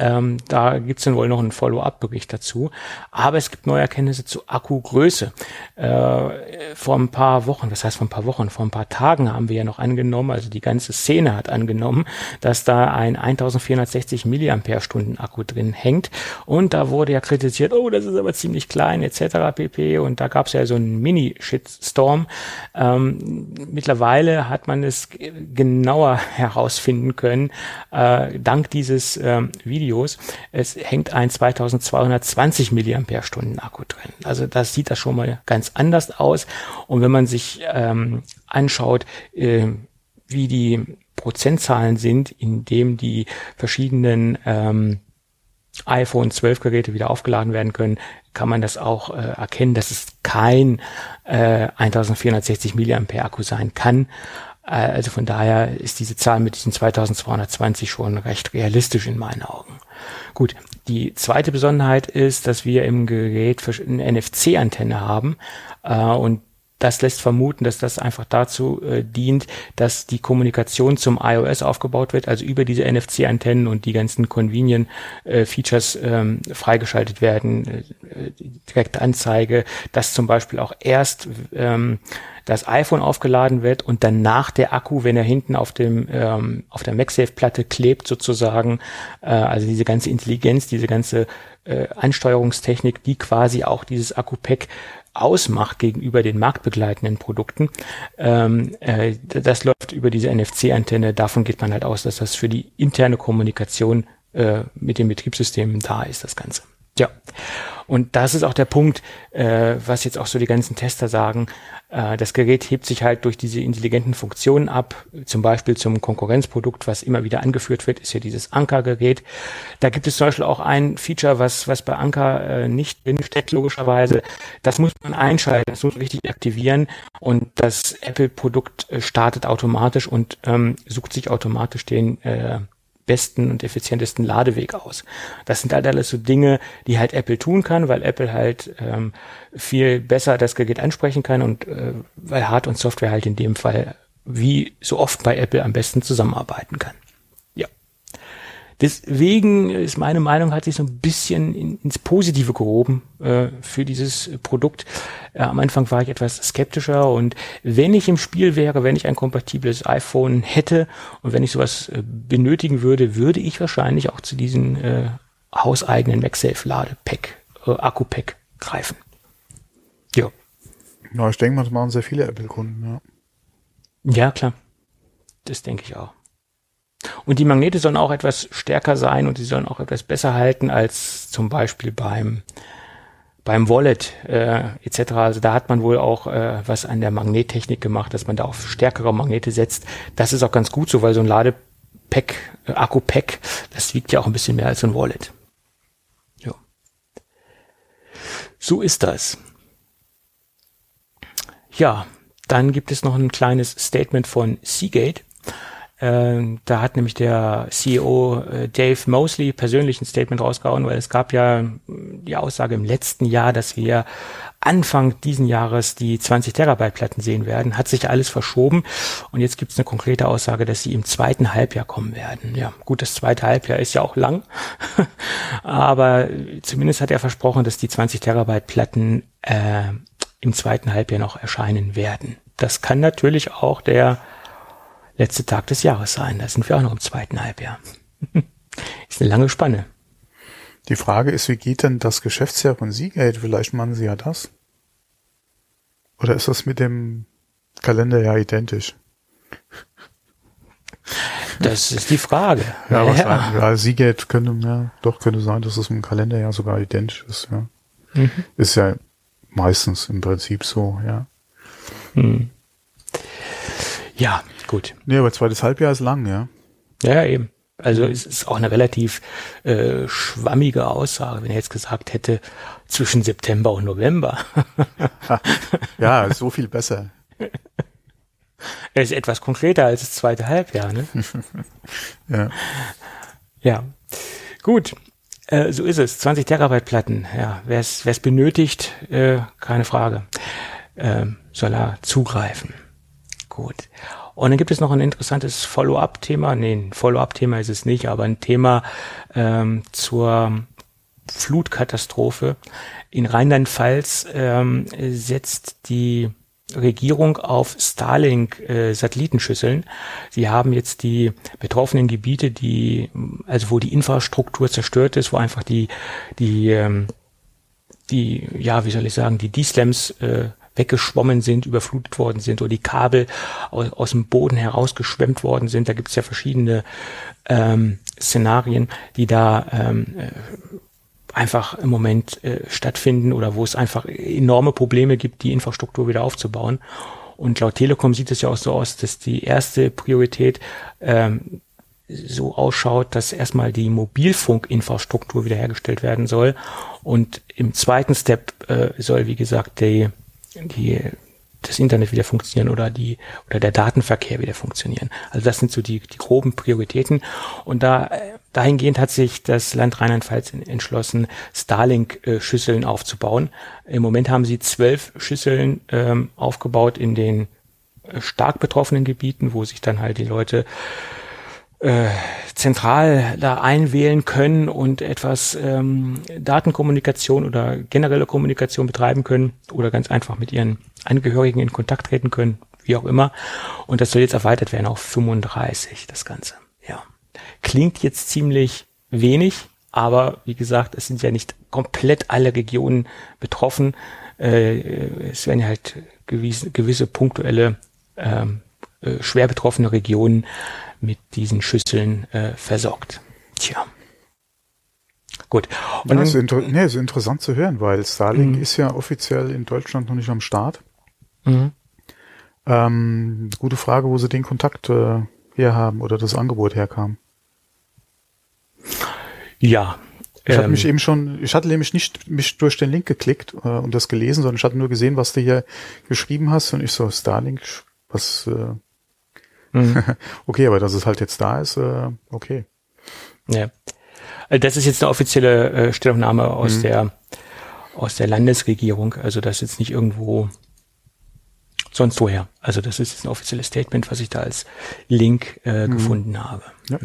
Ähm, da gibt's dann wohl noch einen Follow-up-Bericht dazu. Aber es gibt neue Erkenntnisse zu Akkugröße. Äh, vor ein paar Wochen, was heißt vor ein paar Wochen, vor ein paar Tagen haben wir ja noch angenommen, also die ganze Szene hat angenommen, dass da ein 1460 Milliampere-Stunden Akku drin hängt. Und da wurde ja kritisiert, oh, das ist aber ziemlich klein, etc. pp. Und da gab's ja so einen Mini-Shitstorm. Ähm, mittlerweile hat man es genauer herausfinden können, äh, dank dieses ähm, Videos. Es hängt ein 2220 Milliampere-Stunden Akku drin. Also das sieht das schon mal ganz anders aus. Und wenn man sich ähm, anschaut, äh, wie die Prozentzahlen sind, in dem die verschiedenen ähm, iPhone 12 Geräte wieder aufgeladen werden können, kann man das auch äh, erkennen, dass es kein äh, 1460 Milliampere Akku sein kann. Äh, also von daher ist diese Zahl mit diesen 2220 schon recht realistisch in meinen Augen. Gut, die zweite Besonderheit ist, dass wir im Gerät eine NFC-Antenne haben äh, und das lässt vermuten, dass das einfach dazu äh, dient, dass die Kommunikation zum iOS aufgebaut wird, also über diese NFC-Antennen und die ganzen Convenient-Features ähm, freigeschaltet werden, äh, äh, direkte Anzeige, dass zum Beispiel auch erst ähm, das iPhone aufgeladen wird und danach der Akku, wenn er hinten auf dem ähm, auf der MagSafe-Platte klebt sozusagen, äh, also diese ganze Intelligenz, diese ganze äh, Ansteuerungstechnik, die quasi auch dieses Akku-Pack ausmacht gegenüber den marktbegleitenden Produkten. Ähm, äh, das läuft über diese NFC-Antenne. Davon geht man halt aus, dass das für die interne Kommunikation äh, mit den Betriebssystemen da ist, das Ganze. Ja. Und das ist auch der Punkt, äh, was jetzt auch so die ganzen Tester sagen. Äh, das Gerät hebt sich halt durch diese intelligenten Funktionen ab. Zum Beispiel zum Konkurrenzprodukt, was immer wieder angeführt wird, ist ja dieses Anker-Gerät. Da gibt es zum Beispiel auch ein Feature, was, was bei Anker äh, nicht drinsteckt, logischerweise. Das muss man einschalten, das muss man richtig aktivieren. Und das Apple-Produkt äh, startet automatisch und ähm, sucht sich automatisch den äh, besten und effizientesten Ladeweg aus. Das sind halt alles so Dinge, die halt Apple tun kann, weil Apple halt ähm, viel besser das Gerät ansprechen kann und äh, weil Hard- und Software halt in dem Fall wie so oft bei Apple am besten zusammenarbeiten kann. Deswegen ist meine Meinung, hat sich so ein bisschen in, ins Positive gehoben äh, für dieses Produkt. Äh, am Anfang war ich etwas skeptischer und wenn ich im Spiel wäre, wenn ich ein kompatibles iPhone hätte und wenn ich sowas äh, benötigen würde, würde ich wahrscheinlich auch zu diesem äh, hauseigenen MagSafe-Ladepack, äh, Akku-Pack greifen. Ja. Ja, ich denke mal, das machen sehr viele Apple-Kunden, ja. Ja, klar. Das denke ich auch. Und die Magnete sollen auch etwas stärker sein und sie sollen auch etwas besser halten als zum Beispiel beim beim Wallet äh, etc. Also da hat man wohl auch äh, was an der Magnettechnik gemacht, dass man da auf stärkere Magnete setzt. Das ist auch ganz gut so, weil so ein Ladepack, äh, Akku-Pack, das wiegt ja auch ein bisschen mehr als so ein Wallet. Ja. So ist das. Ja, dann gibt es noch ein kleines Statement von Seagate. Ähm, da hat nämlich der CEO äh, Dave Mosley persönlich ein Statement rausgehauen, weil es gab ja die Aussage im letzten Jahr, dass wir Anfang diesen Jahres die 20 Terabyte Platten sehen werden. Hat sich alles verschoben und jetzt gibt es eine konkrete Aussage, dass sie im zweiten Halbjahr kommen werden. Ja, gut, das zweite Halbjahr ist ja auch lang, aber zumindest hat er versprochen, dass die 20 Terabyte Platten äh, im zweiten Halbjahr noch erscheinen werden. Das kann natürlich auch der letzte Tag des Jahres sein. Da sind wir auch noch im zweiten Halbjahr. ist eine lange Spanne. Die Frage ist, wie geht denn das Geschäftsjahr von Seagate? Vielleicht machen sie ja das. Oder ist das mit dem Kalenderjahr identisch? Das ist die Frage. ja, wahrscheinlich. Ja. Seagate könnte, ja, doch könnte sein, dass es mit dem Kalenderjahr sogar identisch ist, ja. Mhm. Ist ja meistens im Prinzip so, ja. Mhm. Ja, gut. Nee, aber zweites Halbjahr ist lang, ja. Ja, eben. Also es ist auch eine relativ äh, schwammige Aussage, wenn er jetzt gesagt hätte, zwischen September und November. ja, so viel besser. Er ist etwas konkreter als das zweite Halbjahr, ne? ja. Ja. Gut. Äh, so ist es. 20 Terabyte Platten. Ja, wer es benötigt, äh, keine Frage. Ähm, soll er zugreifen. Gut. Und dann gibt es noch ein interessantes Follow-up-Thema. Nee, ein Follow-up-Thema ist es nicht, aber ein Thema ähm, zur Flutkatastrophe. In Rheinland-Pfalz ähm, setzt die Regierung auf Starlink-Satellitenschüsseln. Äh, Sie haben jetzt die betroffenen Gebiete, die, also wo die Infrastruktur zerstört ist, wo einfach die, die, ähm, die, ja, wie soll ich sagen, die D-Slams äh, weggeschwommen sind, überflutet worden sind oder die Kabel aus, aus dem Boden herausgeschwemmt worden sind. Da gibt es ja verschiedene ähm, Szenarien, die da ähm, äh, einfach im Moment äh, stattfinden oder wo es einfach enorme Probleme gibt, die Infrastruktur wieder aufzubauen. Und laut Telekom sieht es ja auch so aus, dass die erste Priorität ähm, so ausschaut, dass erstmal die Mobilfunkinfrastruktur wiederhergestellt werden soll. Und im zweiten Step äh, soll, wie gesagt, die die das Internet wieder funktionieren oder die oder der Datenverkehr wieder funktionieren. Also das sind so die, die groben Prioritäten. Und da dahingehend hat sich das Land Rheinland-Pfalz entschlossen, Starlink-Schüsseln aufzubauen. Im Moment haben sie zwölf Schüsseln ähm, aufgebaut in den äh, stark betroffenen Gebieten, wo sich dann halt die Leute äh, zentral da einwählen können und etwas ähm, Datenkommunikation oder generelle Kommunikation betreiben können oder ganz einfach mit ihren Angehörigen in Kontakt treten können, wie auch immer. Und das soll jetzt erweitert werden auf 35, das Ganze. Ja. Klingt jetzt ziemlich wenig, aber wie gesagt, es sind ja nicht komplett alle Regionen betroffen. Äh, es werden ja halt gewisse, gewisse punktuelle ähm, äh, schwer betroffene Regionen mit diesen Schüsseln äh, versorgt. Tja. Gut. Und ja, ist, inter nee, ist interessant zu hören, weil Starlink mhm. ist ja offiziell in Deutschland noch nicht am Start. Mhm. Ähm, gute Frage, wo sie den Kontakt äh, herhaben oder das Angebot herkam. Ja. Ich ähm, hatte mich eben schon, ich hatte nämlich nicht mich durch den Link geklickt äh, und das gelesen, sondern ich hatte nur gesehen, was du hier geschrieben hast und ich so, Starlink, was äh, mhm. okay, aber dass es halt jetzt da ist, äh, okay. Ja. Also das ist jetzt eine offizielle äh, Stellungnahme aus mhm. der aus der Landesregierung, also das ist jetzt nicht irgendwo sonst woher. Also das ist jetzt ein offizielles Statement, was ich da als Link äh, mhm. gefunden habe. Ja.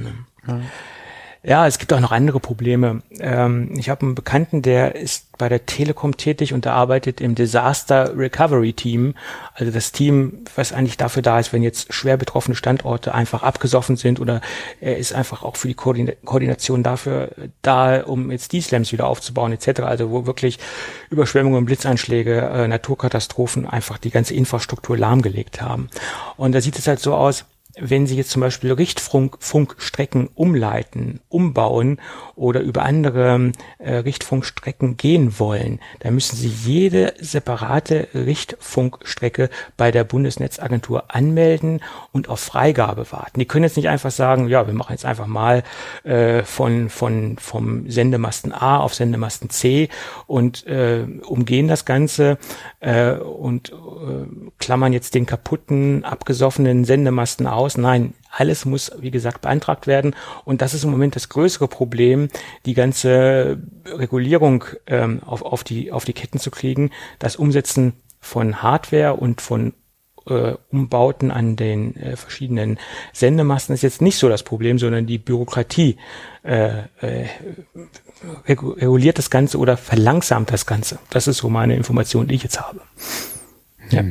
ja. Ja, es gibt auch noch andere Probleme. Ähm, ich habe einen Bekannten, der ist bei der Telekom tätig und der arbeitet im Disaster Recovery Team. Also das Team, was eigentlich dafür da ist, wenn jetzt schwer betroffene Standorte einfach abgesoffen sind oder er ist einfach auch für die Koordina Koordination dafür da, um jetzt die Slams wieder aufzubauen etc. Also wo wirklich Überschwemmungen, Blitzeinschläge, äh, Naturkatastrophen einfach die ganze Infrastruktur lahmgelegt haben. Und da sieht es halt so aus, wenn Sie jetzt zum Beispiel Richtfunkstrecken umleiten, umbauen oder über andere äh, Richtfunkstrecken gehen wollen, dann müssen Sie jede separate Richtfunkstrecke bei der Bundesnetzagentur anmelden und auf Freigabe warten. Die können jetzt nicht einfach sagen, ja, wir machen jetzt einfach mal äh, von, von, vom Sendemasten A auf Sendemasten C und äh, umgehen das Ganze äh, und äh, klammern jetzt den kaputten, abgesoffenen Sendemasten aus aus. Nein, alles muss, wie gesagt, beantragt werden. Und das ist im Moment das größere Problem, die ganze Regulierung ähm, auf, auf, die, auf die Ketten zu kriegen. Das Umsetzen von Hardware und von äh, Umbauten an den äh, verschiedenen Sendemasten ist jetzt nicht so das Problem, sondern die Bürokratie äh, äh, reguliert das Ganze oder verlangsamt das Ganze. Das ist so meine Information, die ich jetzt habe. Ja.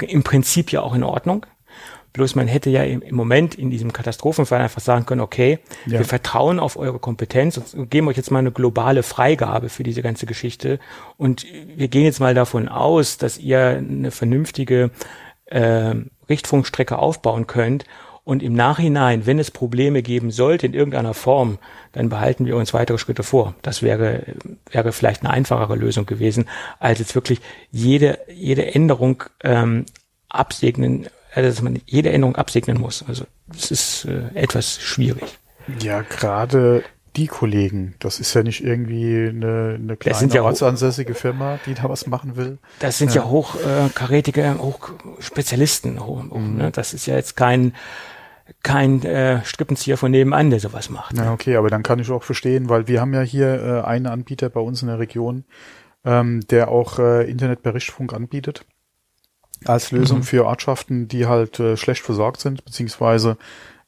Im Prinzip ja auch in Ordnung. Bloß man hätte ja im, Moment in diesem Katastrophenfall einfach sagen können, okay, ja. wir vertrauen auf eure Kompetenz und geben euch jetzt mal eine globale Freigabe für diese ganze Geschichte. Und wir gehen jetzt mal davon aus, dass ihr eine vernünftige äh, Richtfunkstrecke aufbauen könnt. Und im Nachhinein, wenn es Probleme geben sollte in irgendeiner Form, dann behalten wir uns weitere Schritte vor. Das wäre, wäre vielleicht eine einfachere Lösung gewesen, als jetzt wirklich jede, jede Änderung ähm, absegnen also dass man jede Änderung absegnen muss. Also das ist äh, etwas schwierig. Ja, gerade die Kollegen, das ist ja nicht irgendwie eine, eine kleine ja ortsansässige Firma, die da was machen will. Das sind ja, ja hochkarätige, äh, Hochspezialisten. Hoch, mhm. ne? Das ist ja jetzt kein kein äh, Strippenzieher von nebenan, der sowas macht. Ja, okay, aber dann kann ich auch verstehen, weil wir haben ja hier äh, einen Anbieter bei uns in der Region, ähm, der auch äh, Internet per Richtfunk anbietet als Lösung mhm. für Ortschaften, die halt äh, schlecht versorgt sind, beziehungsweise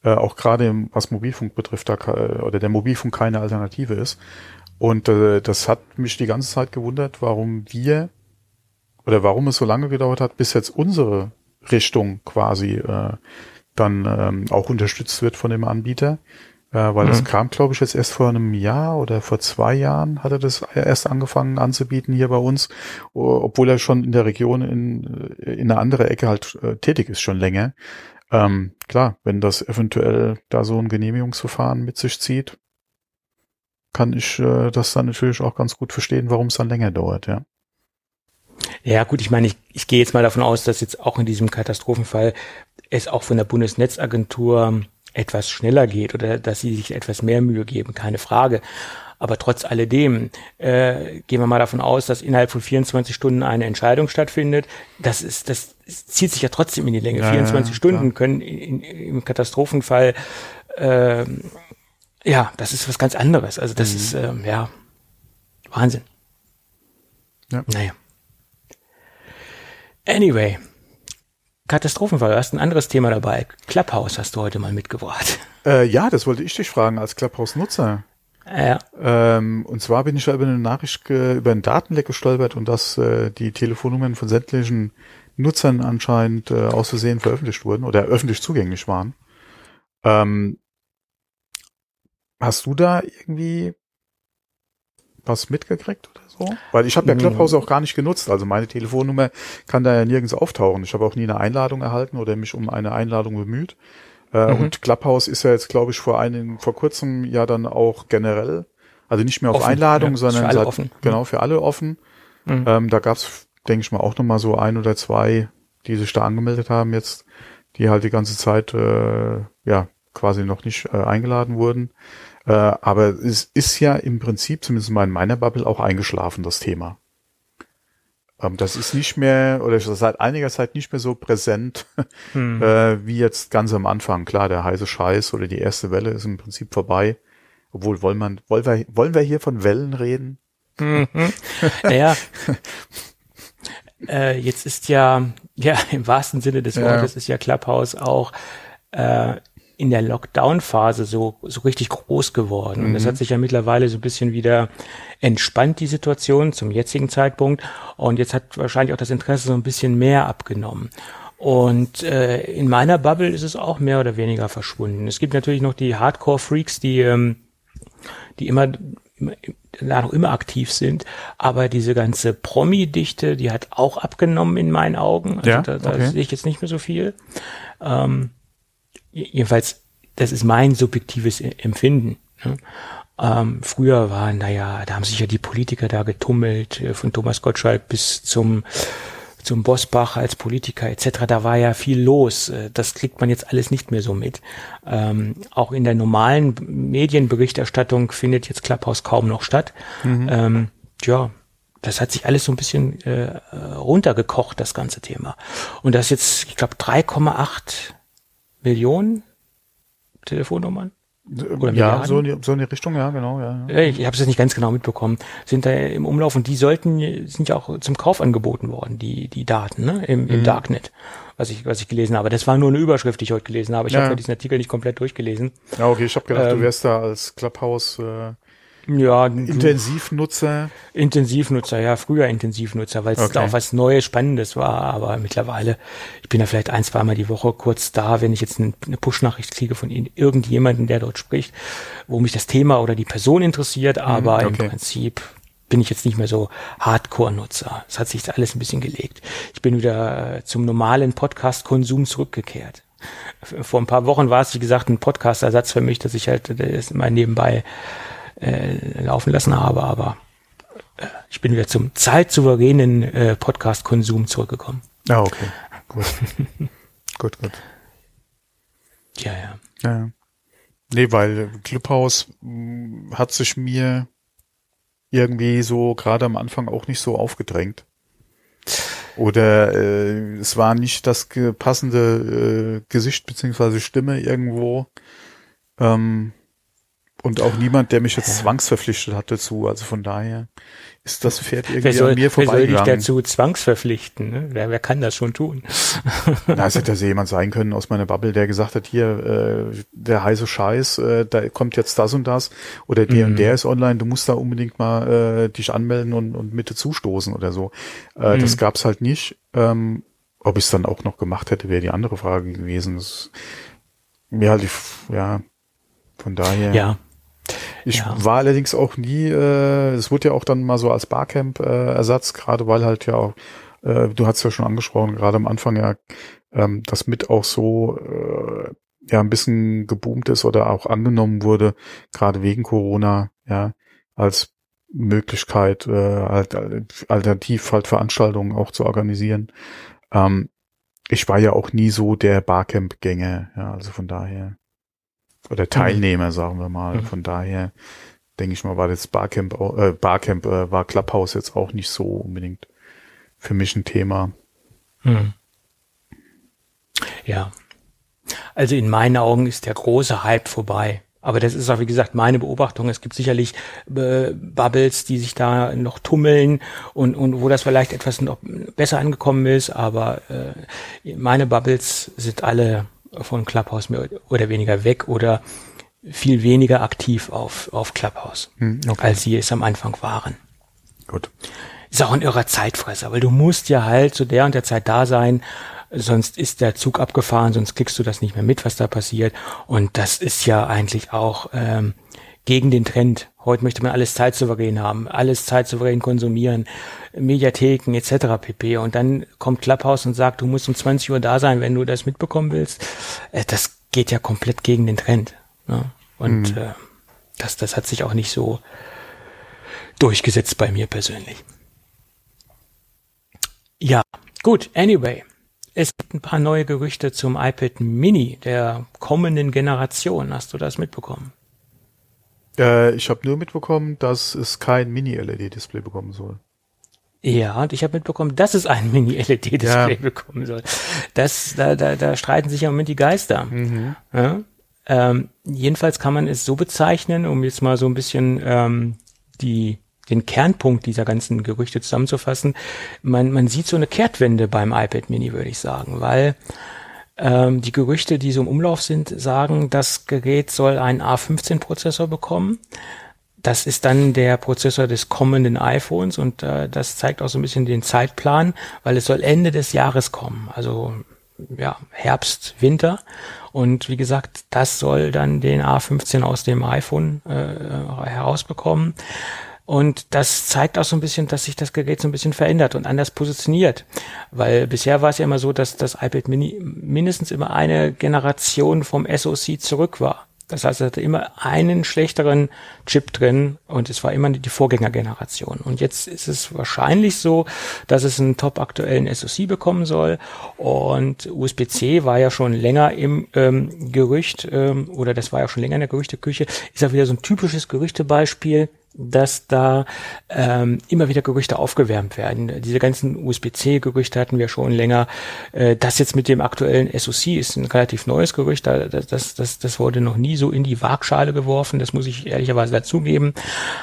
äh, auch gerade was Mobilfunk betrifft, da äh, oder der Mobilfunk keine Alternative ist. Und äh, das hat mich die ganze Zeit gewundert, warum wir oder warum es so lange gedauert hat, bis jetzt unsere Richtung quasi äh, dann ähm, auch unterstützt wird von dem Anbieter. Äh, weil mhm. das kam, glaube ich, jetzt erst vor einem Jahr oder vor zwei Jahren hat er das erst angefangen anzubieten hier bei uns, obwohl er schon in der Region in, äh, in eine andere Ecke halt äh, tätig ist, schon länger. Ähm, klar, wenn das eventuell da so ein Genehmigungsverfahren mit sich zieht, kann ich äh, das dann natürlich auch ganz gut verstehen, warum es dann länger dauert, ja. Ja, gut, ich meine, ich, ich gehe jetzt mal davon aus, dass jetzt auch in diesem Katastrophenfall es auch von der Bundesnetzagentur etwas schneller geht oder dass sie sich etwas mehr Mühe geben, keine Frage. Aber trotz alledem äh, gehen wir mal davon aus, dass innerhalb von 24 Stunden eine Entscheidung stattfindet. Das ist, das zieht sich ja trotzdem in die Länge. Ja, 24 ja, Stunden klar. können in, im Katastrophenfall äh, ja, das ist was ganz anderes. Also das mhm. ist ähm, ja Wahnsinn. Ja. Naja. Anyway, Katastrophenfall, du hast ein anderes Thema dabei. Clubhouse hast du heute mal mitgebracht. Äh, ja, das wollte ich dich fragen als Clubhouse-Nutzer. Ja. Ähm, und zwar bin ich da über eine Nachricht, über einen Datenleck gestolpert und dass äh, die Telefonnummern von sämtlichen Nutzern anscheinend äh, aus Versehen veröffentlicht wurden oder öffentlich zugänglich waren. Ähm, hast du da irgendwie was mitgekriegt oder so? Weil ich habe ja Clubhouse auch gar nicht genutzt. Also meine Telefonnummer kann da ja nirgends auftauchen. Ich habe auch nie eine Einladung erhalten oder mich um eine Einladung bemüht. Äh, mhm. Und Clubhouse ist ja jetzt, glaube ich, vor einigen, vor kurzem ja dann auch generell, also nicht mehr auf offen, Einladung, ja, sondern für alle seit, offen. genau für alle offen. Mhm. Ähm, da gab's, denke ich mal, auch nochmal so ein oder zwei, die sich da angemeldet haben jetzt, die halt die ganze Zeit äh, ja quasi noch nicht äh, eingeladen wurden. Äh, aber es ist ja im Prinzip, zumindest mal in meiner Bubble, auch eingeschlafen, das Thema. Ähm, das ist nicht mehr, oder seit einiger Zeit nicht mehr so präsent, hm. äh, wie jetzt ganz am Anfang. Klar, der heiße Scheiß oder die erste Welle ist im Prinzip vorbei. Obwohl, wollen, man, wollen, wir, wollen wir hier von Wellen reden? Mhm. Naja, äh, jetzt ist ja, ja, im wahrsten Sinne des Wortes ja. ist ja Clubhouse auch äh, in der Lockdown-Phase so, so richtig groß geworden. Und das hat mhm. sich ja mittlerweile so ein bisschen wieder entspannt, die Situation zum jetzigen Zeitpunkt. Und jetzt hat wahrscheinlich auch das Interesse so ein bisschen mehr abgenommen. Und äh, in meiner Bubble ist es auch mehr oder weniger verschwunden. Es gibt natürlich noch die Hardcore-Freaks, die, ähm, die immer, immer noch immer aktiv sind, aber diese ganze Promi-Dichte, die hat auch abgenommen in meinen Augen. Also ja, da, da okay. sehe ich jetzt nicht mehr so viel. Ähm, jedenfalls, das ist mein subjektives e-, Empfinden. Ne? Ähm, früher waren, naja, da haben sich ja die Politiker da getummelt, äh, von Thomas Gottschalk bis zum zum Bosbach als Politiker etc. Da war ja viel los. Äh, das kriegt man jetzt alles nicht mehr so mit. Ähm, auch in der normalen Medienberichterstattung findet jetzt Clubhouse kaum noch statt. Mhm. Ähm, ja, das hat sich alles so ein bisschen äh, runtergekocht, das ganze Thema. Und das jetzt, ich glaube, 3,8 Millionen Telefonnummern. Oder ja, so in, die, so in die Richtung, ja, genau. Ja, ja. Ich habe es nicht ganz genau mitbekommen. Sind da im Umlauf und die sollten sind ja auch zum Kauf angeboten worden, die die Daten ne? Im, im mhm. Darknet, was ich was ich gelesen habe. Das war nur eine Überschrift, die ich heute gelesen habe. Ich ja. habe ja diesen Artikel nicht komplett durchgelesen. Ja, okay. Ich habe gedacht, ähm, du wärst da als Clubhouse äh, ja, Intensivnutzer. Intensivnutzer, ja, früher Intensivnutzer, weil es okay. auch was Neues, Spannendes war. Aber mittlerweile, ich bin da vielleicht ein, zweimal die Woche kurz da, wenn ich jetzt eine Push-Nachricht kriege von irgendjemandem, der dort spricht, wo mich das Thema oder die Person interessiert. Mhm, aber okay. im Prinzip bin ich jetzt nicht mehr so Hardcore-Nutzer. Es hat sich alles ein bisschen gelegt. Ich bin wieder zum normalen Podcast-Konsum zurückgekehrt. Vor ein paar Wochen war es, wie gesagt, ein Podcast-Ersatz für mich, dass ich halt das mal nebenbei äh, laufen lassen habe, aber äh, ich bin wieder zum zeitsouveränen äh, Podcast-Konsum zurückgekommen. Ah, okay. Gut. gut, gut. Ja, ja. Ja. Nee, weil Clubhouse mh, hat sich mir irgendwie so gerade am Anfang auch nicht so aufgedrängt. Oder äh, es war nicht das passende äh, Gesicht beziehungsweise Stimme irgendwo. Ähm, und auch niemand, der mich jetzt zwangsverpflichtet hat dazu. Also von daher ist das Pferd irgendwie wer soll, an mir vorbeigegangen. Wer soll dich dazu zwangsverpflichten? Ne? Wer, wer kann das schon tun? Na, es hätte ja jemand sein können aus meiner Bubble, der gesagt hat, hier, äh, der heiße Scheiß, äh, da kommt jetzt das und das oder der mhm. und der ist online, du musst da unbedingt mal äh, dich anmelden und, und Mitte zustoßen oder so. Äh, mhm. Das gab's halt nicht. Ähm, ob ich es dann auch noch gemacht hätte, wäre die andere Frage gewesen. Das, ja, die, ja, von daher. Ja, ich ja. war allerdings auch nie, äh, es wurde ja auch dann mal so als Barcamp-Ersatz, äh, gerade weil halt ja auch, äh, du hast ja schon angesprochen, gerade am Anfang ja, ähm, das mit auch so äh, ja ein bisschen geboomt ist oder auch angenommen wurde, gerade wegen Corona, ja, als Möglichkeit, äh, halt, alternativ halt Veranstaltungen auch zu organisieren. Ähm, ich war ja auch nie so der Barcamp-Gänger, ja, also von daher. Oder mhm. Teilnehmer, sagen wir mal. Mhm. Von daher denke ich mal, war das Barcamp, äh, Barcamp äh, war Clubhouse jetzt auch nicht so unbedingt für mich ein Thema. Mhm. Ja. Also in meinen Augen ist der große Hype vorbei. Aber das ist auch, wie gesagt, meine Beobachtung. Es gibt sicherlich äh, Bubbles, die sich da noch tummeln und, und wo das vielleicht etwas noch besser angekommen ist. Aber äh, meine Bubbles sind alle von Clubhouse mehr oder weniger weg oder viel weniger aktiv auf, auf Clubhouse, hm, okay. als sie es am Anfang waren. Gut. Ist auch ein irrer Zeitfresser, weil du musst ja halt zu der und der Zeit da sein, sonst ist der Zug abgefahren, sonst kriegst du das nicht mehr mit, was da passiert. Und das ist ja eigentlich auch ähm, gegen den Trend. Heute möchte man alles zeitsouverän haben, alles zeitsouverän konsumieren, Mediatheken etc. pp. Und dann kommt Clubhouse und sagt, du musst um 20 Uhr da sein, wenn du das mitbekommen willst. Äh, das geht ja komplett gegen den Trend. Ne? Und Mhm. äh, das, das hat sich auch nicht so durchgesetzt bei mir persönlich. Ja, gut, anyway. Es gibt ein paar neue Gerüchte zum iPad Mini der kommenden Generation. Hast du das mitbekommen? Äh, ich habe nur mitbekommen, dass es kein Mini-LED-Display bekommen soll. Ja, und ich habe mitbekommen, dass es ein Mini-LED-Display Ja. bekommen soll. Das, da, da, da streiten sich ja im Moment die Geister. Mhm. Ja? Ähm, jedenfalls kann man es so bezeichnen, um jetzt mal so ein bisschen ähm, die, den Kernpunkt dieser ganzen Gerüchte zusammenzufassen. Man, man sieht so eine Kehrtwende beim iPad Mini, würde ich sagen, weil ähm, die Gerüchte, die so im Umlauf sind, sagen, das Gerät soll einen A15-Prozessor bekommen. Das ist dann der Prozessor des kommenden iPhones und äh, das zeigt auch so ein bisschen den Zeitplan, weil es soll Ende des Jahres kommen. Also ja, Herbst, Winter. Und wie gesagt, das soll dann den A15 aus dem iPhone äh, herausbekommen. Und das zeigt auch so ein bisschen, dass sich das Gerät so ein bisschen verändert und anders positioniert. Weil bisher war es ja immer so, dass das iPad Mini mindestens immer eine Generation vom SoC zurück war. Das heißt, es hatte immer einen schlechteren Chip drin und es war immer die Vorgängergeneration. Und jetzt ist es wahrscheinlich so, dass es einen top aktuellen SoC bekommen soll. Und USB-C war ja schon länger im ähm, Gerücht, ähm, oder das war ja schon länger in der Gerüchteküche, ist ja wieder so ein typisches Gerüchtebeispiel dass da ähm, immer wieder Gerüchte aufgewärmt werden. Diese ganzen USB-C-Gerüchte hatten wir schon länger. Äh, das jetzt mit dem aktuellen SoC ist ein relativ neues Gerücht. Da- Das, das, das, das wurde noch nie so in die Waagschale geworfen. Das muss ich ehrlicherweise dazugeben.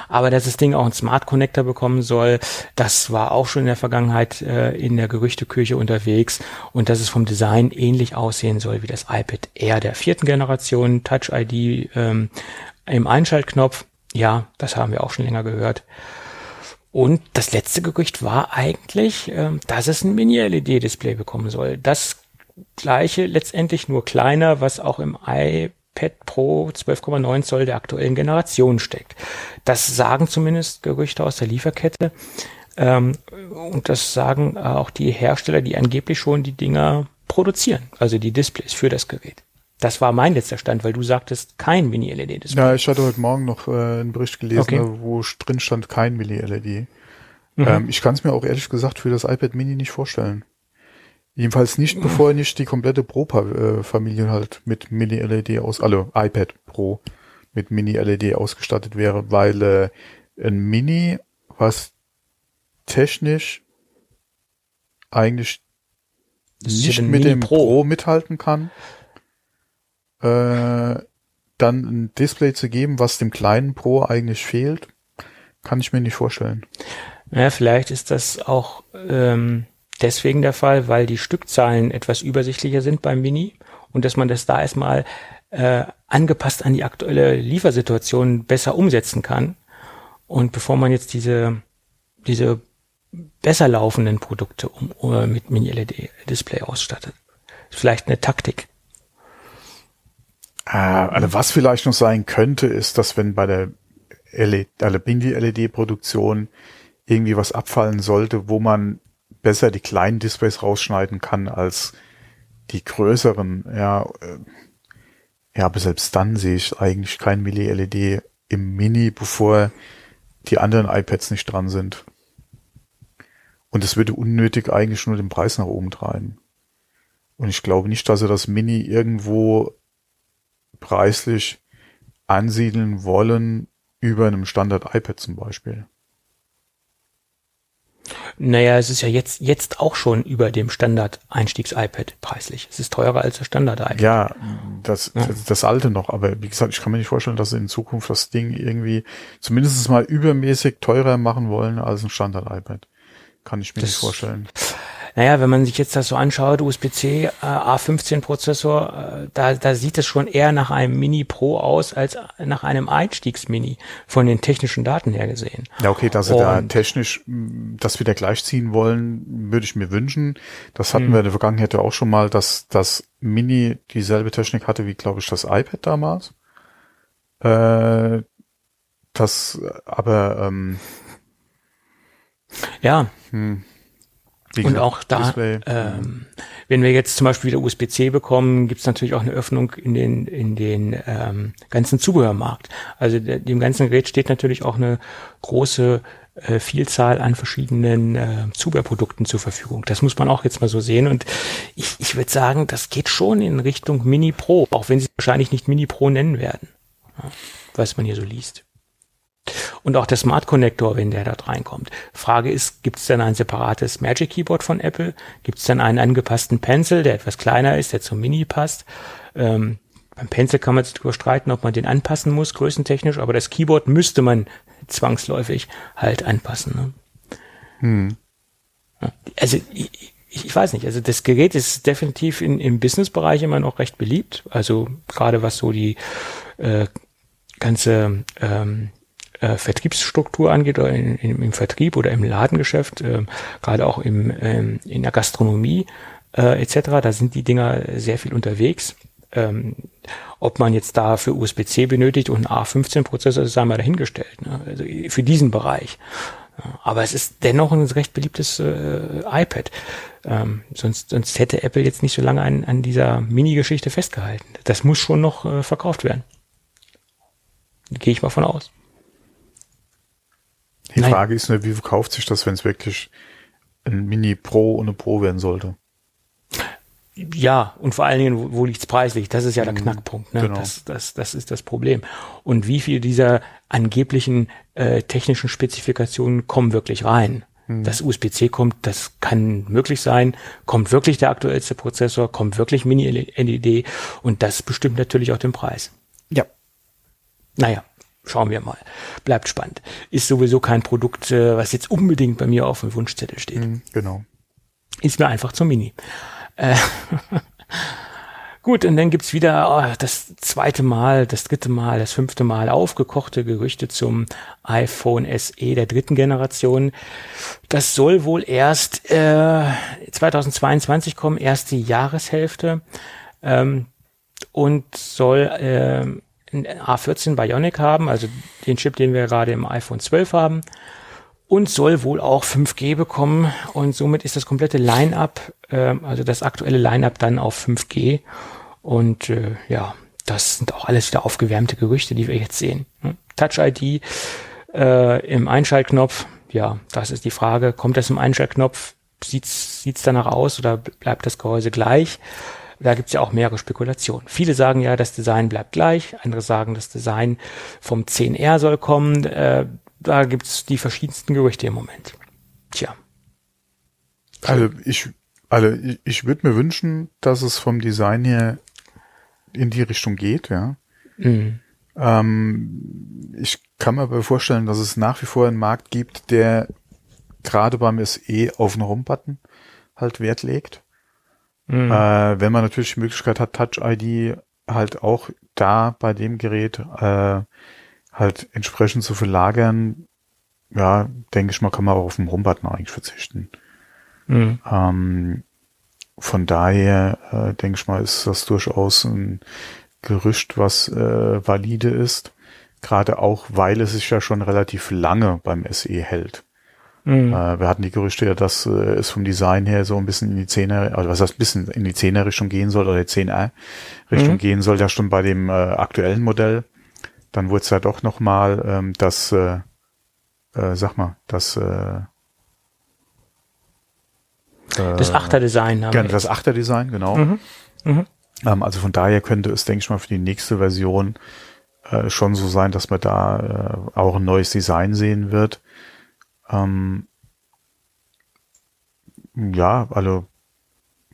Aber dass das Ding auch einen Smart Connector bekommen soll, das war auch schon in der Vergangenheit äh, in der Gerüchteküche unterwegs. Und dass es vom Design ähnlich aussehen soll wie das iPad Air der vierten Generation, Touch ID ähm, im Einschaltknopf. Ja, das haben wir auch schon länger gehört. Und das letzte Gerücht war eigentlich, ähm, dass es ein Mini-LED-Display bekommen soll. Das gleiche letztendlich nur kleiner, was auch im iPad Pro 12,9 Zoll der aktuellen Generation steckt. Das sagen zumindest Gerüchte aus der Lieferkette. Ähm, und das sagen auch die Hersteller, die angeblich schon die Dinger produzieren, also die Displays für das Gerät. Das war mein letzter Stand, weil du sagtest kein Mini-LED-Display. Ja, ich hatte heute Morgen noch äh, einen Bericht gelesen, Okay. wo drin stand kein Mini-LED. Ähm, ich kann es mir auch ehrlich gesagt für das iPad Mini nicht vorstellen. Jedenfalls nicht, bevor nicht die komplette Pro-Familie halt mit Mini-LED aus, also iPad Pro mit Mini-LED ausgestattet wäre, weil äh, ein Mini, was technisch eigentlich nicht mit Mini dem Pro. mithalten kann, äh, dann ein Display zu geben, was dem kleinen Pro eigentlich fehlt, kann ich mir nicht vorstellen. Ja, vielleicht ist das auch ähm, deswegen der Fall, weil die Stückzahlen etwas übersichtlicher sind beim Mini und dass man das da erstmal äh, angepasst an die aktuelle Liefersituation besser umsetzen kann. Und bevor man jetzt diese, diese besser laufenden Produkte um, äh, mit Mini-LED-Display ausstattet. Vielleicht eine Taktik. Äh, also was vielleicht noch sein könnte, ist, dass wenn bei der LED, also Mini-LED-Produktion irgendwie was abfallen sollte, wo man besser die kleinen Displays rausschneiden kann als die größeren, ja, äh, ja, aber selbst dann sehe ich eigentlich kein Mini-LED im Mini, bevor die anderen iPads nicht dran sind. Und es würde unnötig eigentlich nur den Preis nach oben treiben. Und ich glaube nicht, dass sie das Mini irgendwo preislich ansiedeln wollen über einem Standard-iPad zum Beispiel. Naja, es ist ja jetzt, jetzt auch schon über dem Standard-Einstiegs-iPad preislich. Es ist teurer als das Standard-iPad. Ja, das, das, das alte noch, aber wie gesagt, ich kann mir nicht vorstellen, dass sie in Zukunft das Ding irgendwie zumindest mal übermäßig teurer machen wollen als ein Standard-iPad. Kann ich mir Das- nicht vorstellen. Naja, wenn man sich jetzt das so anschaut, USB-C äh, A15-Prozessor, äh, da, da sieht es schon eher nach einem Mini Pro aus als nach einem Einstiegs-Mini von den technischen Daten her gesehen. Ja, okay, dass sie da technisch mh, das wieder gleichziehen wollen, würde ich mir wünschen. Das hatten Hm. wir in der Vergangenheit ja auch schon mal, dass das Mini dieselbe Technik hatte wie, glaube ich, das iPad damals. Äh, das aber ähm, Ja, hm, und auch da, ähm, wenn wir jetzt zum Beispiel wieder USB-C bekommen, gibt es natürlich auch eine Öffnung in den in den ähm, ganzen Zubehörmarkt. Also der, dem ganzen Gerät steht natürlich auch eine große äh, Vielzahl an verschiedenen äh, Zubehörprodukten zur Verfügung. Das muss man auch jetzt mal so sehen. Und ich, ich würde sagen, das geht schon in Richtung Mini Pro, auch wenn sie wahrscheinlich nicht Mini Pro nennen werden, was man hier so liest. Und auch der Smart Connector, wenn der dort reinkommt. Frage ist, gibt es denn ein separates Magic Keyboard von Apple? Gibt es dann einen angepassten Pencil, der etwas kleiner ist, der zum Mini passt? Ähm, beim Pencil kann man sich darüber streiten, ob man den anpassen muss, größentechnisch, aber das Keyboard müsste man zwangsläufig halt anpassen. Ne? Hm. Also ich, ich weiß nicht, also das Gerät ist definitiv in, im Businessbereich immer noch recht beliebt. Also gerade was so die äh, ganze ähm, äh, Vertriebsstruktur angeht oder in, in, im Vertrieb oder im Ladengeschäft, äh, gerade auch im, ähm, in der Gastronomie äh, etc., da sind die Dinger sehr viel unterwegs. Ähm, ob man jetzt da für USB-C benötigt und einen A15-Prozessor, das sei mal dahingestellt, ne? also für diesen Bereich. Aber es ist dennoch ein recht beliebtes äh, iPad. Ähm, sonst, sonst hätte Apple jetzt nicht so lange an, an dieser Mini-Geschichte festgehalten. Das muss schon noch äh, verkauft werden. Gehe ich mal von aus. Die Nein. Frage ist nur, wie verkauft sich das, wenn es wirklich ein Mini Pro und eine Pro werden sollte? Ja, und vor allen Dingen, wo, wo liegt's preislich? Das ist ja der mhm, Knackpunkt. Ne? Genau. Das, das, das ist das Problem. Und wie viel dieser angeblichen äh, technischen Spezifikationen kommen wirklich rein? Mhm. Das USB-C kommt, das kann möglich sein. Kommt wirklich der aktuellste Prozessor? Kommt wirklich Mini-LED? Und das bestimmt natürlich auch den Preis. Ja. Naja, schauen wir mal. Bleibt spannend. Ist sowieso kein Produkt, äh, was jetzt unbedingt bei mir auf dem Wunschzettel steht. Mhm, genau. Ist mir einfach zu Mini. Äh, Gut, und dann gibt's wieder oh, das zweite Mal, das dritte Mal, das fünfte Mal aufgekochte Gerüchte zum iPhone SE der dritten Generation. Das soll wohl erst äh, 2022 kommen, erste Jahreshälfte ähm, und soll äh, A14 Bionic haben, also den Chip, den wir gerade im iPhone 12 haben und soll wohl auch 5G bekommen und somit ist das komplette Line-up, äh, also das aktuelle Line-up dann auf 5G und äh, ja, das sind auch alles wieder aufgewärmte Gerüchte, die wir jetzt sehen. Hm? Touch ID äh, im Einschaltknopf, ja, das ist die Frage, kommt das im Einschaltknopf, sieht's sieht's danach aus oder bleibt das Gehäuse gleich? Da gibt's ja auch mehrere Spekulationen. Viele sagen ja, das Design bleibt gleich, andere sagen, das Design vom 10R soll kommen. Äh, da gibt's die verschiedensten Gerüchte im Moment. Tja. Also ich, also ich, ich würde mir wünschen, dass es vom Design her in die Richtung geht, ja. Mhm. Ähm, ich kann mir aber vorstellen, dass es nach wie vor einen Markt gibt, der gerade beim SE auf einen Home-Button halt Wert legt. Mhm. Äh, wenn man natürlich die Möglichkeit hat, Touch ID halt auch da bei dem Gerät äh, halt entsprechend zu verlagern, ja, denke ich mal, kann man auch auf den Home-Button eigentlich verzichten. Mhm. Ähm, von daher äh, denke ich mal, ist das durchaus ein Gerücht, was äh, valide ist. Gerade auch, weil es sich ja schon relativ lange beim SE hält. Mhm. Äh, wir hatten die Gerüchte ja, dass äh, es vom Design her so ein bisschen in die 10er, also was heißt ein bisschen in die 10er Richtung gehen soll oder die 10er Richtung mhm. gehen soll, ja schon bei dem äh, aktuellen Modell. Dann wurde es ja doch nochmal ähm, das, äh, äh, sag mal, das äh, das Achterdesign. Genau, das Achterdesign, genau. Mhm. Mhm. Ähm, also von daher könnte es, denke ich mal, für die nächste Version äh, schon so sein, dass man da äh, auch ein neues Design sehen wird. Ähm, ja, also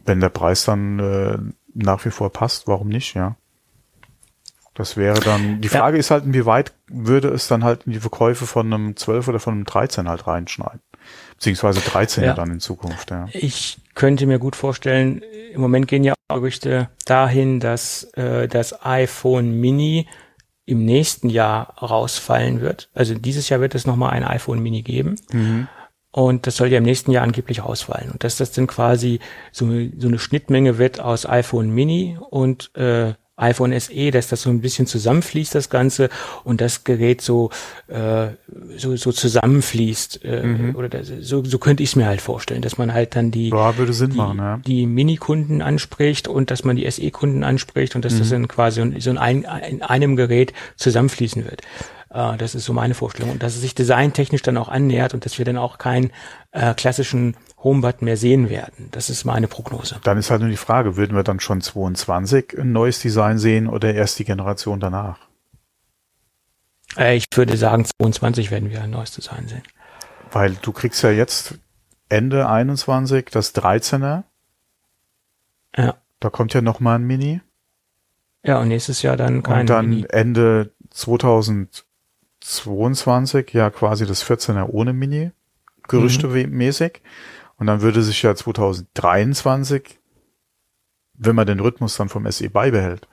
wenn der Preis dann äh, nach wie vor passt, warum nicht, ja. Das wäre dann, die Frage ja. ist halt, inwieweit würde es dann halt in die Verkäufe von einem 12 oder von einem 13 halt reinschneiden. Beziehungsweise 13 ja. dann in Zukunft, ja. Ich könnte mir gut vorstellen, im Moment gehen ja Gerüchte dahin, dass äh, das iPhone Mini im nächsten Jahr rausfallen wird. Also dieses Jahr wird es nochmal ein iPhone Mini geben. Mhm. Und das soll ja im nächsten Jahr angeblich rausfallen. Und dass das dann quasi so, so eine Schnittmenge wird aus iPhone Mini und äh, iPhone SE, dass das so ein bisschen zusammenfließt, das Ganze, und das Gerät so, äh, so, so zusammenfließt. Äh, mhm. Oder das, so, so könnte ich es mir halt vorstellen, dass man halt dann die, ja, würde Sinn die, machen, ja. die Mini-Kunden anspricht und dass man die SE-Kunden anspricht und dass mhm. das dann quasi so in, ein, in einem Gerät zusammenfließen wird. Äh, das ist so meine Vorstellung. Und dass es sich designtechnisch dann auch annähert und dass wir dann auch keinen äh, klassischen Homebutton mehr sehen werden. Das ist meine Prognose. Dann ist halt nur die Frage, würden wir dann schon 22 ein neues Design sehen oder erst die Generation danach? Äh, ich würde sagen, 22 werden wir ein neues Design sehen. Weil du kriegst ja jetzt Ende 21 das 13er. Ja. Da kommt ja noch mal ein Mini. Ja, und nächstes Jahr dann kein Und dann Mini. Ende 2022 ja quasi das 14er ohne Mini. Gerüchte mhm. Und dann würde sich ja 2023, wenn man den Rhythmus dann vom SE beibehält,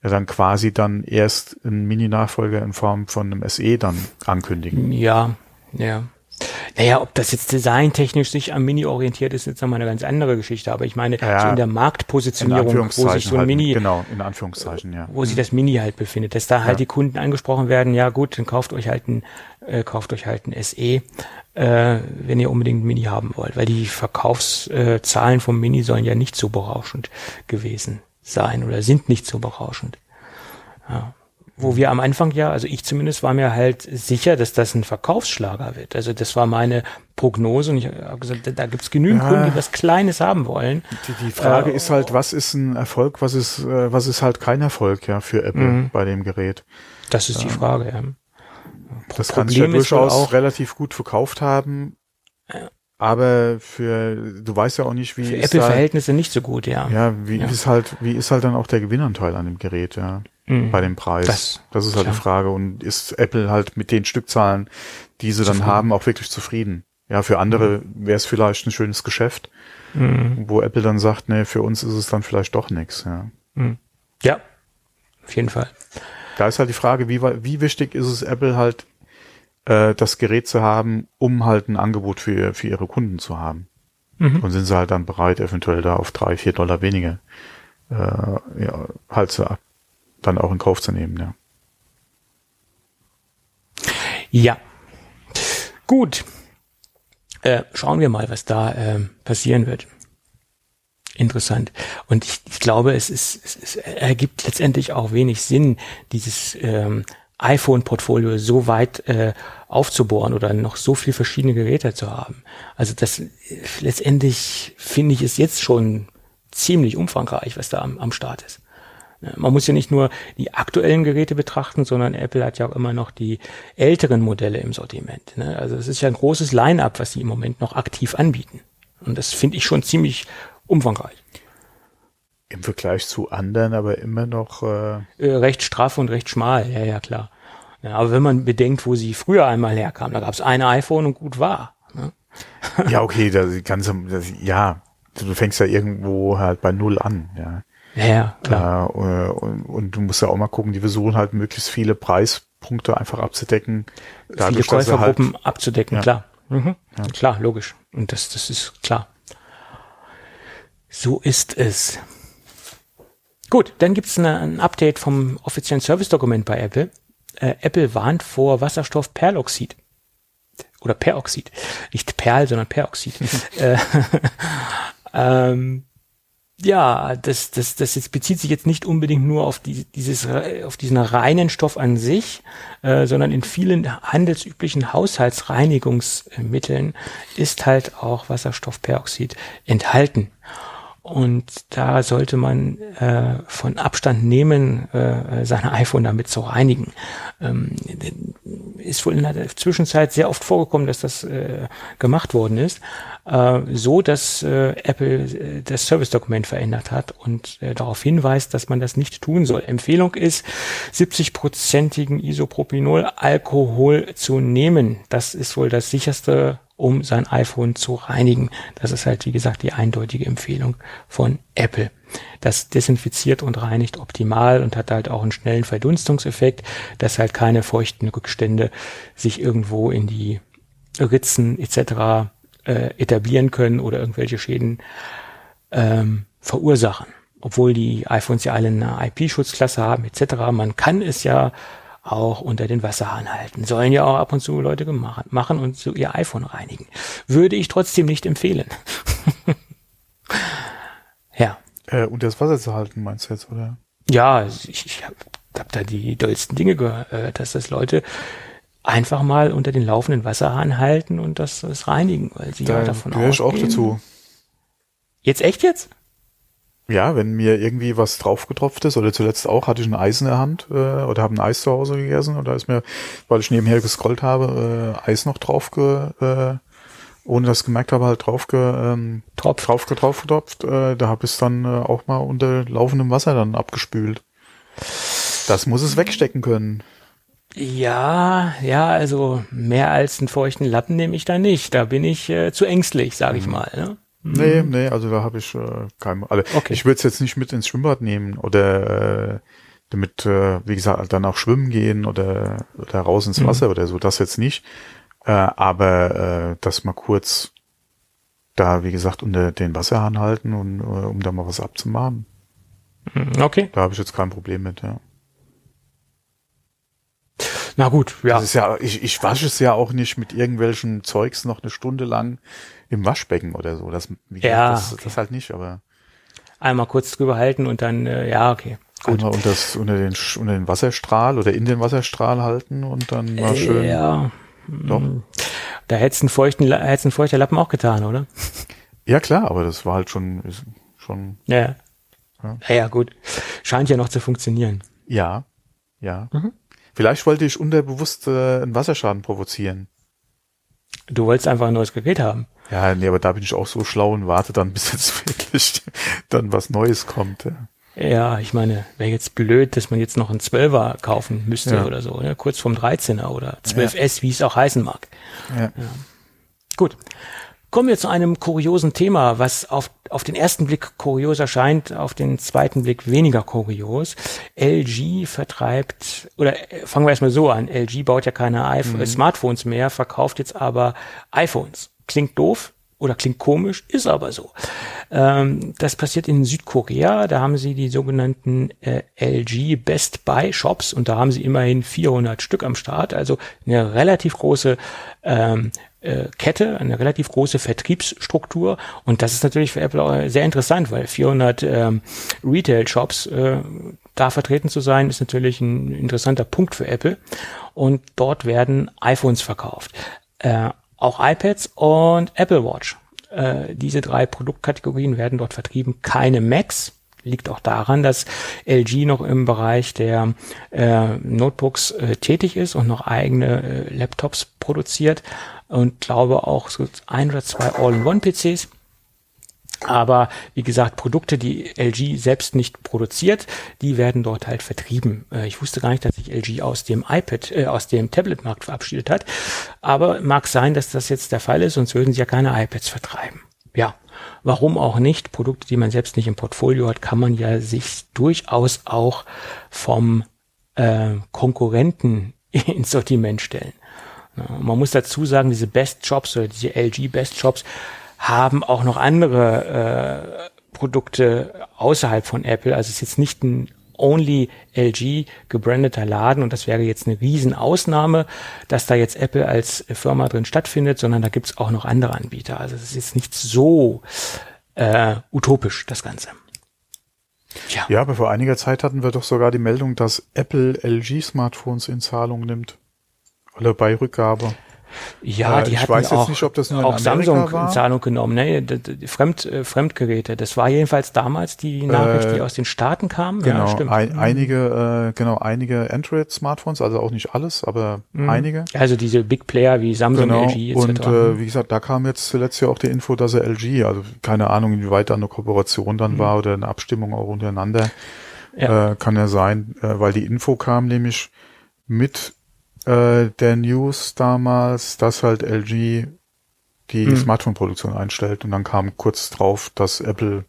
ja dann quasi dann erst ein Mini-Nachfolger in Form von einem SE dann ankündigen. Ja, ja. Naja, ob das jetzt designtechnisch sich am Mini orientiert ist, ist jetzt nochmal eine ganz andere Geschichte. Aber ich meine, ja, so in der Marktpositionierung, in wo sich so ein halt, Mini, genau, in Anführungszeichen, ja. wo sich das Mini halt befindet, dass da halt Ja. die Kunden angesprochen werden, ja gut, dann kauft euch halt ein, äh, kauft euch halt ein SE, äh, wenn ihr unbedingt ein Mini haben wollt. Weil die Verkaufszahlen vom Mini sollen ja nicht so berauschend gewesen sein oder sind nicht so berauschend. Ja. Wo wir am Anfang ja, also ich zumindest war mir halt sicher, dass das ein Verkaufsschlager wird. Also das war meine Prognose und ich habe gesagt, da, da gibt es genügend Ja. Kunden, die was Kleines haben wollen. Die, die Frage Äh, ist halt, was ist ein Erfolg, was ist, äh, was ist halt kein Erfolg, ja, für Apple Mhm. bei dem Gerät. Das ist die Frage, ja. Das kann ja durchaus auch- relativ gut verkauft haben. Aber für, du weißt ja auch nicht, wie Für ist Apple-Verhältnisse nicht so gut, ja. ja, wie Ja. ist halt, wie ist halt dann auch der Gewinnanteil an dem Gerät, ja, Mhm. bei dem Preis. Das- Das, ist halt klar. die Frage. Und ist Apple halt mit den Stückzahlen, die sie dann haben, auch wirklich zufrieden? Ja, für andere wäre es vielleicht ein schönes Geschäft, Mhm. wo Apple dann sagt, nee, für uns ist es dann vielleicht doch nichts, ja. Ja, auf jeden Fall. Da ist halt die Frage, wie, wie wichtig ist es Apple halt, äh, das Gerät zu haben, um halt ein Angebot für, für ihre Kunden zu haben. Mhm. Und sind sie halt dann bereit, eventuell da auf drei, vier Dollar weniger äh, ja, halt zu, dann auch in Kauf zu nehmen, ja. Ja. Gut. Äh, schauen wir mal, was da ähm, passieren wird. Interessant. Und ich, ich glaube, es, ist, es, es ergibt letztendlich auch wenig Sinn, dieses ähm, iPhone-Portfolio so weit äh, aufzubohren oder noch so viel verschiedene Geräte zu haben. Also das äh, letztendlich finde ich es jetzt schon ziemlich umfangreich, was da am, am Start ist. Ne, Man muss ja nicht nur die aktuellen Geräte betrachten, sondern Apple hat ja auch immer noch die älteren Modelle im Sortiment. ne? Also es ist ja ein großes Line-up, was sie im Moment noch aktiv anbieten. Und das finde ich schon ziemlich umfangreich. Im Vergleich zu anderen, aber immer noch, äh, Äh, recht straff und recht schmal, ja, ja, klar. Ja, aber wenn man bedenkt, wo sie früher einmal herkamen, da gab es ein iPhone und gut war. Ne? ja, okay, das ganze, das, ja, du fängst ja irgendwo halt bei Null an, ja. Ja, ja, klar. Äh, und, und du musst ja auch mal gucken, die versuchen halt möglichst viele Preispunkte einfach abzudecken. Viele Dadurch, sie halt, Käufergruppen abzudecken, Ja. klar. Mhm. Klar, logisch. Und das, das ist klar. So ist es. Gut, dann gibt's eine, ein Update vom offiziellen Service-Dokument bei Apple. Äh, Apple warnt vor Wasserstoffperloxid. Oder Peroxid. Nicht Perl, sondern Peroxid. äh, ähm, ja, das, das, das jetzt bezieht sich jetzt nicht unbedingt nur auf die, dieses, äh, auf diesen reinen Stoff an sich, äh, sondern in vielen handelsüblichen Haushaltsreinigungsmitteln ist halt auch Wasserstoffperoxid enthalten. Und da sollte man äh, von Abstand nehmen, äh, sein iPhone damit zu reinigen. Ähm, ist wohl in der Zwischenzeit sehr oft vorgekommen, dass das äh, gemacht worden ist, äh, so dass äh, Apple äh, das Service-Dokument verändert hat und äh, darauf hinweist, dass man das nicht tun soll. Empfehlung ist, 70-prozentigen Isopropyl-Alkohol zu nehmen. Das ist wohl das sicherste um sein iPhone zu reinigen. Das ist halt, wie gesagt, die eindeutige Empfehlung von Apple. Das desinfiziert und reinigt optimal und hat halt auch einen schnellen Verdunstungseffekt, dass halt keine feuchten Rückstände sich irgendwo in die Ritzen etc. Äh, etablieren können oder irgendwelche Schäden ähm, verursachen. obwohl die iPhones ja alle eine IP-Schutzklasse haben etc. Man kann es ja auch unter den Wasserhahn halten. Sollen ja auch ab und zu Leute machen und so ihr iPhone reinigen. Würde ich trotzdem nicht empfehlen. ja. Äh, unter das Wasser zu halten, meinst du jetzt, oder? Ja, ich, ich habe hab da die dollsten Dinge gehört, dass das Leute einfach mal unter den laufenden Wasserhahn halten und das, das reinigen, weil sie da ja davon ich auch dazu. Jetzt echt jetzt? Ja, wenn mir irgendwie was draufgetropft ist, oder zuletzt auch, hatte ich ein Eis in der Hand äh, oder habe ein Eis zu Hause gegessen oder ist mir, weil ich nebenher gescrollt habe, äh, Eis noch drauf ge, äh, ohne dass ich gemerkt habe, halt drauf, ge, ähm, Tropf. drauf, drauf getropft. Äh, da habe ich es dann äh, auch mal unter laufendem Wasser dann abgespült. Das muss es wegstecken können. Ja, ja, also mehr als einen feuchten Lappen nehme ich da nicht. Da bin ich äh, zu ängstlich, sage ich mhm. mal. Ne? Nee, nee, also da habe ich äh, kein. Also okay. Ich würde es jetzt nicht mit ins Schwimmbad nehmen oder äh, damit, äh, wie gesagt, dann auch schwimmen gehen oder, oder raus ins mhm. Wasser mhm. oder so. Das jetzt nicht. Äh, aber äh, das mal kurz da, wie gesagt, unter den Wasserhahn halten und äh, um da mal was abzumachen. Mhm, okay. Da habe ich jetzt kein Problem mit, ja. Na gut, ja. Das ist ja, ich, ich wasche es ja auch nicht mit irgendwelchen Zeugs noch eine Stunde lang im Waschbecken oder so. Das, ja, das, okay. das halt nicht, aber. Einmal kurz drüber halten und dann, äh, ja, okay. Gut. Einmal unter, das, unter, den, unter den Wasserstrahl oder in den Wasserstrahl halten und dann mal schön. Ja. Doch. Hm. Da hättest einen feuchten, hättest einen feuchter Lappen auch getan, oder? Ja, klar, aber das war halt schon, schon. Ja. Ja, ja gut. Scheint ja noch zu funktionieren. Ja. Ja. Mhm. Vielleicht wollte ich unterbewusst äh, einen Wasserschaden provozieren. Du wolltest einfach ein neues Gerät haben. Ja, nee, aber da bin ich auch so schlau und warte dann, bis jetzt wirklich dann was Neues kommt. Ja. Ja, ich meine, wäre jetzt blöd, dass man jetzt noch einen 12er kaufen müsste ja. oder so, ne? kurz vorm 13er oder 12S, ja. wie es auch heißen mag. Ja. ja. Gut. Kommen wir zu einem kuriosen Thema, was auf, auf den ersten Blick kurios erscheint, auf den zweiten Blick weniger kurios. LG vertreibt, oder äh, fangen wir erstmal so an, LG baut ja keine iPhone, mhm. Smartphones mehr, verkauft jetzt aber iPhones. Klingt doof, oder klingt komisch, ist aber so. Ähm, das passiert in Südkorea. Da haben sie die sogenannten äh, LG Best Buy Shops und da haben sie immerhin 400 Stück am Start. Also eine relativ große ähm, äh, Kette, eine relativ große Vertriebsstruktur und das ist natürlich für Apple sehr interessant, weil 400 ähm, Retail-Shops äh, da vertreten zu sein, ist natürlich ein interessanter Punkt für Apple und dort werden iPhones verkauft. Äh, auch iPads und Apple Watch. Äh, diese drei Produktkategorien werden dort vertrieben. Keine Macs. Liegt auch daran, dass LG noch im Bereich der äh, Notebooks äh, tätig ist und noch eigene äh, Laptops produziert und glaube auch so ein oder zwei All-in-One-PCs. Aber wie gesagt, Produkte, die LG selbst nicht produziert, die werden dort halt vertrieben. Äh, ich wusste gar nicht, dass sich LG aus dem iPad, äh, aus dem Tablet-Markt verabschiedet hat. Aber mag sein, dass das jetzt der Fall ist, sonst würden sie ja keine iPads vertreiben. Ja, warum auch nicht? Produkte, die man selbst nicht im Portfolio hat, kann man ja sich durchaus auch vom äh, Konkurrenten ins Sortiment stellen. man muss dazu sagen, diese Best Shops oder diese LG Best Shops haben auch noch andere äh, Produkte außerhalb von Apple. Also es ist jetzt nicht ein only LG gebrandeter Laden und das wäre jetzt eine Riesenausnahme, dass da jetzt Apple als Firma drin stattfindet, sondern da gibt's auch noch andere Anbieter. Also es ist jetzt nicht so äh, utopisch, das Ganze. Ja. ja, aber vor einiger Zeit hatten wir doch sogar die Meldung, dass Apple LG Smartphones in Zahlung nimmt. Oder bei Rückgabe. Ja, die äh, hatten auch, nicht, auch Samsung war. in Zahlung genommen, ne? Fremd, äh, Fremdgeräte. Das war jedenfalls damals die Nachricht, äh, die aus den Staaten kam. Genau, ja, stimmt. Ein, mhm. einige, äh, genau, einige Android-Smartphones, also auch nicht alles, aber mhm. einige. Also diese Big Player wie Samsung, genau. LG etc. Und äh, wie gesagt, da kam jetzt zuletzt ja auch die Info, dass er LG, also keine Ahnung, inwieweit da eine Kooperation dann mhm. war oder eine Abstimmung auch untereinander. Ja. Äh, kann ja sein, äh, weil die Info kam nämlich mit äh, der News damals, dass halt LG die hm. Smartphone-Produktion einstellt und dann kam kurz drauf, dass Apple,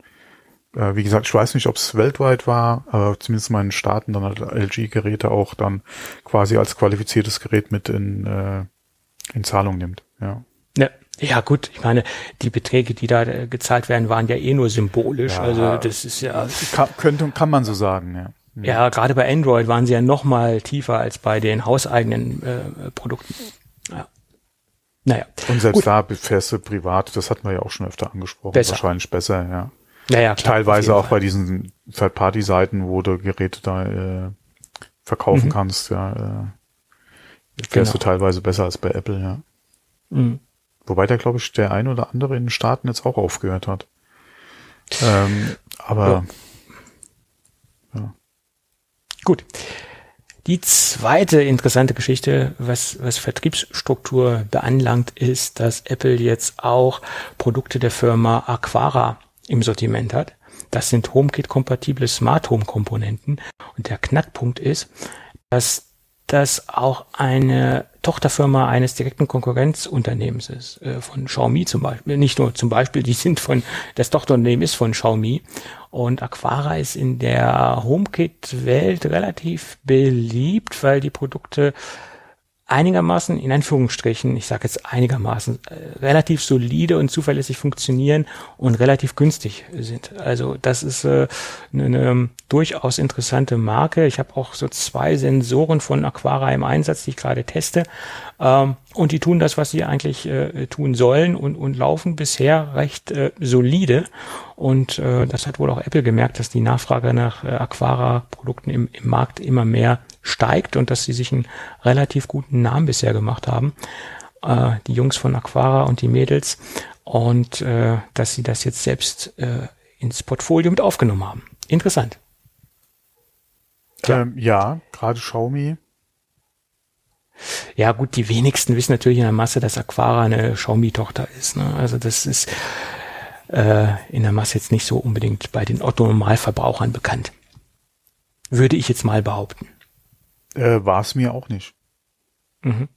äh, wie gesagt, ich weiß nicht, ob es weltweit war, aber zumindest in meinen Staaten dann halt LG-Geräte auch dann quasi als qualifiziertes Gerät mit in, äh, in Zahlung nimmt. Ja. Ja, Ja, gut, ich meine, die Beträge, die da äh, gezahlt werden, waren ja eh nur symbolisch. Ja, also das ist ja. Kann, könnte, kann man so sagen, ja. Ja, gerade bei Android waren sie ja noch mal tiefer als bei den hauseigenen äh, Produkten. Ja. Naja. Und selbst gut. da fährst du privat, das hatten wir ja auch schon öfter angesprochen, besser. wahrscheinlich besser, ja. Naja, klar, Teilweise auch Fall. bei diesen Third-Party-Seiten, wo du Geräte da äh, verkaufen mhm. kannst, ja. Äh, fährst genau. du teilweise besser als bei Apple, ja. Mhm. Wobei da, glaube ich, der ein oder andere in den Staaten jetzt auch aufgehört hat. Ähm, aber ja. Gut. Die zweite interessante Geschichte, was, was Vertriebsstruktur beanlangt, ist, dass Apple jetzt auch Produkte der Firma Aquara im Sortiment hat. Das sind HomeKit-kompatible Smart Home Komponenten. Und der Knackpunkt ist, dass das auch eine Tochterfirma eines direkten Konkurrenzunternehmens ist, äh, von Xiaomi zum Beispiel. Nicht nur zum Beispiel, die sind von, das Tochterunternehmen ist von Xiaomi. Und Aquara ist in der HomeKit-Welt relativ beliebt, weil die Produkte einigermaßen, in Anführungsstrichen, ich sage jetzt einigermaßen, äh, relativ solide und zuverlässig funktionieren und relativ günstig sind. Also das ist äh, eine, eine durchaus interessante Marke. Ich habe auch so zwei Sensoren von Aquara im Einsatz, die ich gerade teste. Ähm, und die tun das, was sie eigentlich äh, tun sollen und, und laufen bisher recht äh, solide. Und äh, das hat wohl auch Apple gemerkt, dass die Nachfrage nach äh, Aquara-Produkten im, im Markt immer mehr steigt und dass sie sich einen relativ guten Namen bisher gemacht haben. Äh, die Jungs von Aquara und die Mädels. Und äh, dass sie das jetzt selbst äh, ins Portfolio mit aufgenommen haben. Interessant. Ähm, ja, gerade Xiaomi. Ja, gut, die wenigsten wissen natürlich in der Masse, dass Aquara eine Xiaomi-Tochter ist. Ne? Also das ist äh, in der Masse jetzt nicht so unbedingt bei den Otto-Normalverbrauchern bekannt. Würde ich jetzt mal behaupten. Äh, War es mir auch nicht. Mhm.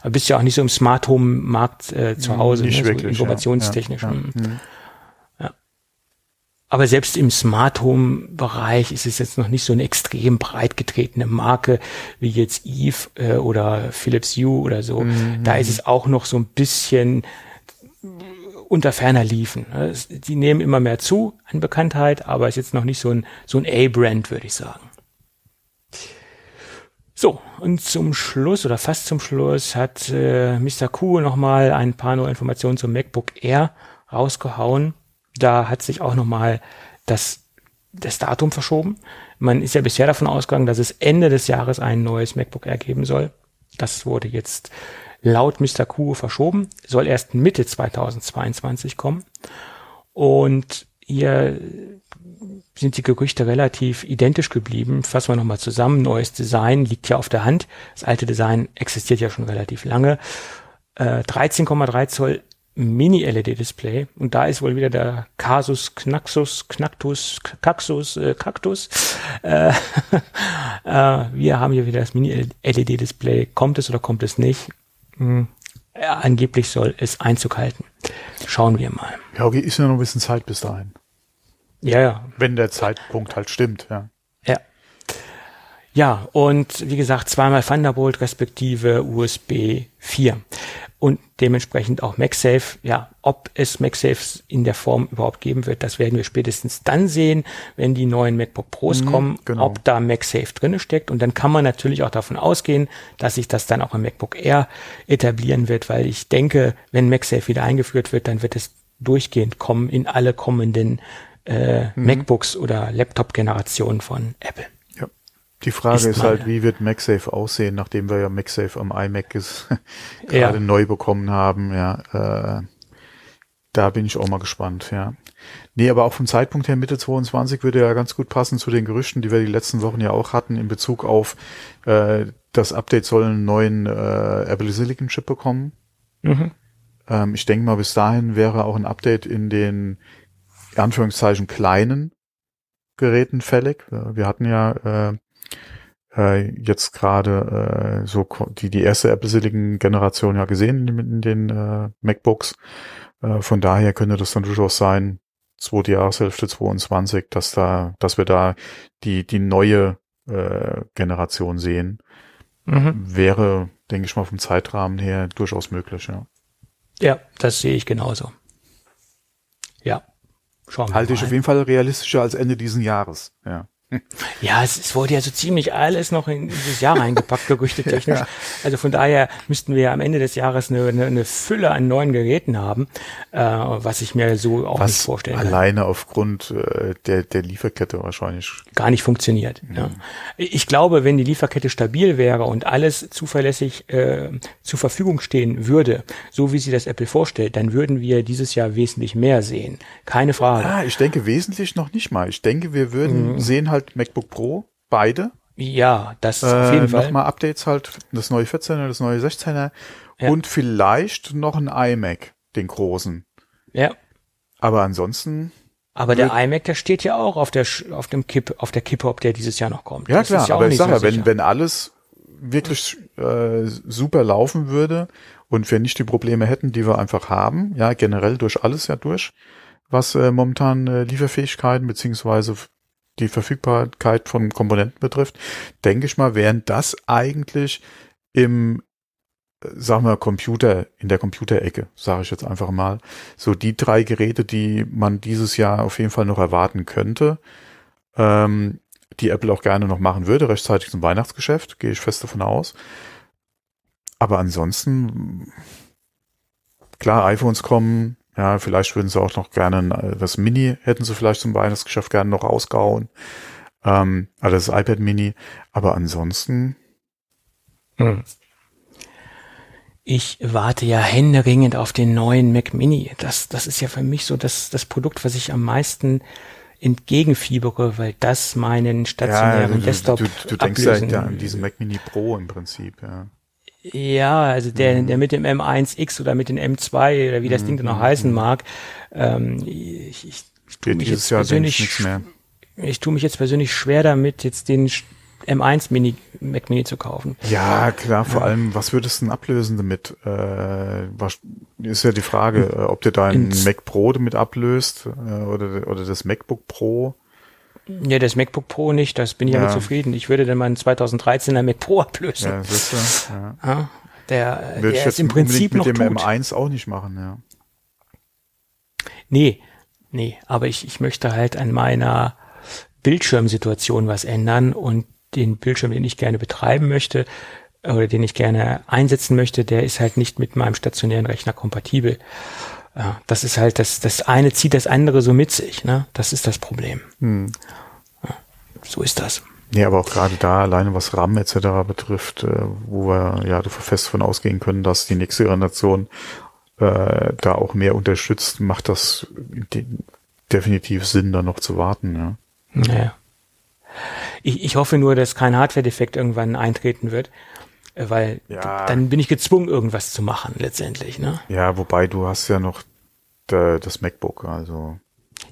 Aber bist ja auch nicht so im Smart Home Markt äh, zu Hause, nicht ne? wirklich, so informationstechnisch. Ja, ja, mhm. ja. ja. Aber selbst im Smart Home Bereich ist es jetzt noch nicht so eine extrem breit getretene Marke wie jetzt Eve äh, oder Philips Hue oder so. Mhm. Da ist es auch noch so ein bisschen unter ferner liefen. Ne? Die nehmen immer mehr zu an Bekanntheit, aber ist jetzt noch nicht so ein, so ein A-Brand, würde ich sagen. So, und zum Schluss oder fast zum Schluss hat äh, Mr. Q nochmal ein paar neue Informationen zum MacBook Air rausgehauen. Da hat sich auch nochmal das, das Datum verschoben. Man ist ja bisher davon ausgegangen, dass es Ende des Jahres ein neues MacBook Air geben soll. Das wurde jetzt laut Mr. Q verschoben, soll erst Mitte 2022 kommen. Und hier sind die Gerüchte relativ identisch geblieben. Fassen wir nochmal zusammen. Neues Design liegt ja auf der Hand. Das alte Design existiert ja schon relativ lange. Äh, 13,3 Zoll Mini-LED-Display. Und da ist wohl wieder der Casus Knaxus, Knactus, Caxus, äh, Cactus. Äh, äh, wir haben hier wieder das Mini-LED-Display. Kommt es oder kommt es nicht? Hm. Ja, angeblich soll es Einzug halten. Schauen wir mal. Ja, okay, ist ja noch ein bisschen Zeit bis dahin. Ja, ja. Wenn der Zeitpunkt halt stimmt, ja. Ja. Und wie gesagt, zweimal Thunderbolt respektive USB 4 und dementsprechend auch MagSafe. Ja, ob es MagSafe in der Form überhaupt geben wird, das werden wir spätestens dann sehen, wenn die neuen MacBook Pros mhm, kommen, genau. ob da MagSafe drinne steckt. Und dann kann man natürlich auch davon ausgehen, dass sich das dann auch im MacBook Air etablieren wird, weil ich denke, wenn MagSafe wieder eingeführt wird, dann wird es durchgehend kommen in alle kommenden äh, mhm. MacBooks oder Laptop-Generationen von Apple. Die Frage ist, ist halt, wie wird MagSafe aussehen, nachdem wir ja MagSafe am iMac gerade ja. neu bekommen haben. Ja, äh, da bin ich auch mal gespannt. Ja. Nee, aber auch vom Zeitpunkt her Mitte 22 würde ja ganz gut passen zu den Gerüchten, die wir die letzten Wochen ja auch hatten in Bezug auf äh, das Update soll einen neuen äh, Apple Silicon Chip bekommen. Mhm. Ähm, ich denke mal, bis dahin wäre auch ein Update in den Anführungszeichen kleinen Geräten fällig. Wir hatten ja äh, äh, jetzt gerade äh, so die, die erste Apple Silicon Generation ja gesehen in, in den äh, MacBooks. Äh, von daher könnte das dann durchaus sein, zweite Jahreshälfte 22, dass da, dass wir da die, die neue äh, Generation sehen. Mhm. Wäre, denke ich mal, vom Zeitrahmen her durchaus möglich, ja. Ja, das sehe ich genauso. Ja. Schauen wir Halte mal. ich auf jeden Fall realistischer als Ende diesen Jahres. Ja. Ja, es, es wurde ja so ziemlich alles noch in dieses Jahr reingepackt, gerüchtetechnisch. ja. Also von daher müssten wir am Ende des Jahres eine, eine, eine Fülle an neuen Geräten haben, äh, was ich mir so auch was nicht vorstellen kann. Alleine aufgrund äh, der, der Lieferkette wahrscheinlich. Gar nicht funktioniert. Mhm. Ja. Ich glaube, wenn die Lieferkette stabil wäre und alles zuverlässig äh, zur Verfügung stehen würde, so wie sie das Apple vorstellt, dann würden wir dieses Jahr wesentlich mehr sehen. Keine Frage. Ah, ich denke wesentlich noch nicht mal. Ich denke, wir würden mhm. sehen halt MacBook Pro, beide. Ja, das äh, auf jeden Fall. Nochmal Updates halt, das neue 14er, das neue 16er ja. und vielleicht noch ein iMac, den großen. Ja. Aber ansonsten. Aber der iMac, der steht ja auch auf der auf dem Kipp, auf der Kippe, ob der dieses Jahr noch kommt. Ja das klar, ja aber ich sage ja, wenn wenn alles wirklich äh, super laufen würde und wir nicht die Probleme hätten, die wir einfach haben, ja generell durch alles ja durch, was äh, momentan äh, Lieferfähigkeiten beziehungsweise die Verfügbarkeit von Komponenten betrifft, denke ich mal, wären das eigentlich im, sagen wir, Computer, in der Computerecke, sage ich jetzt einfach mal, so die drei Geräte, die man dieses Jahr auf jeden Fall noch erwarten könnte, ähm, die Apple auch gerne noch machen würde, rechtzeitig zum Weihnachtsgeschäft, gehe ich fest davon aus. Aber ansonsten, klar, iPhones kommen, ja, vielleicht würden sie auch noch gerne das Mini, hätten sie vielleicht zum Weihnachtsgeschäft gerne noch rausgehauen. Ähm, also das iPad Mini. Aber ansonsten. Hm. Ich warte ja händeringend auf den neuen Mac Mini. Das, das ist ja für mich so das, das Produkt, was ich am meisten entgegenfiebere, weil das meinen stationären ja, du, Desktop Du, du, du denkst ja an diesen Mac Mini Pro im Prinzip, ja. Ja, also der, mhm. der mit dem M1X oder mit dem M2 oder wie das mhm. Ding dann noch heißen mhm. mag. Ähm, ich, ich, ich tue mich jetzt Jahr persönlich, ich tue mich jetzt persönlich schwer damit, jetzt den M1 Mini, Mac Mini zu kaufen. Ja, klar, vor ja. allem, was würdest du denn ablösen damit? Äh, was, ist ja die Frage, äh, ob dir dein Mac Pro damit ablöst äh, oder, oder das MacBook Pro. Ja, das MacBook Pro nicht, das bin ich ja, ja zufrieden. Ich würde dann meinen 2013er Mac Pro ablösen. Ja, siehst du, ja. ja der, würde der ist im Prinzip mit noch dem tot. M1 auch nicht machen, ja. Nee, nee, aber ich, ich möchte halt an meiner Bildschirmsituation was ändern und den Bildschirm, den ich gerne betreiben möchte oder den ich gerne einsetzen möchte, der ist halt nicht mit meinem stationären Rechner kompatibel. Ja, das ist halt, das, das eine zieht das andere so mit sich, ne? Das ist das Problem. Hm. Ja, so ist das. Nee, aber auch gerade da, alleine was RAM etc. betrifft, äh, wo wir ja fest von ausgehen können, dass die nächste Generation äh, da auch mehr unterstützt, macht das de definitiv Sinn, da noch zu warten. Ja. Naja. Ich, ich hoffe nur, dass kein Hardware-Defekt irgendwann eintreten wird, weil ja. dann bin ich gezwungen, irgendwas zu machen letztendlich. Ne? Ja, wobei du hast ja noch das MacBook, also.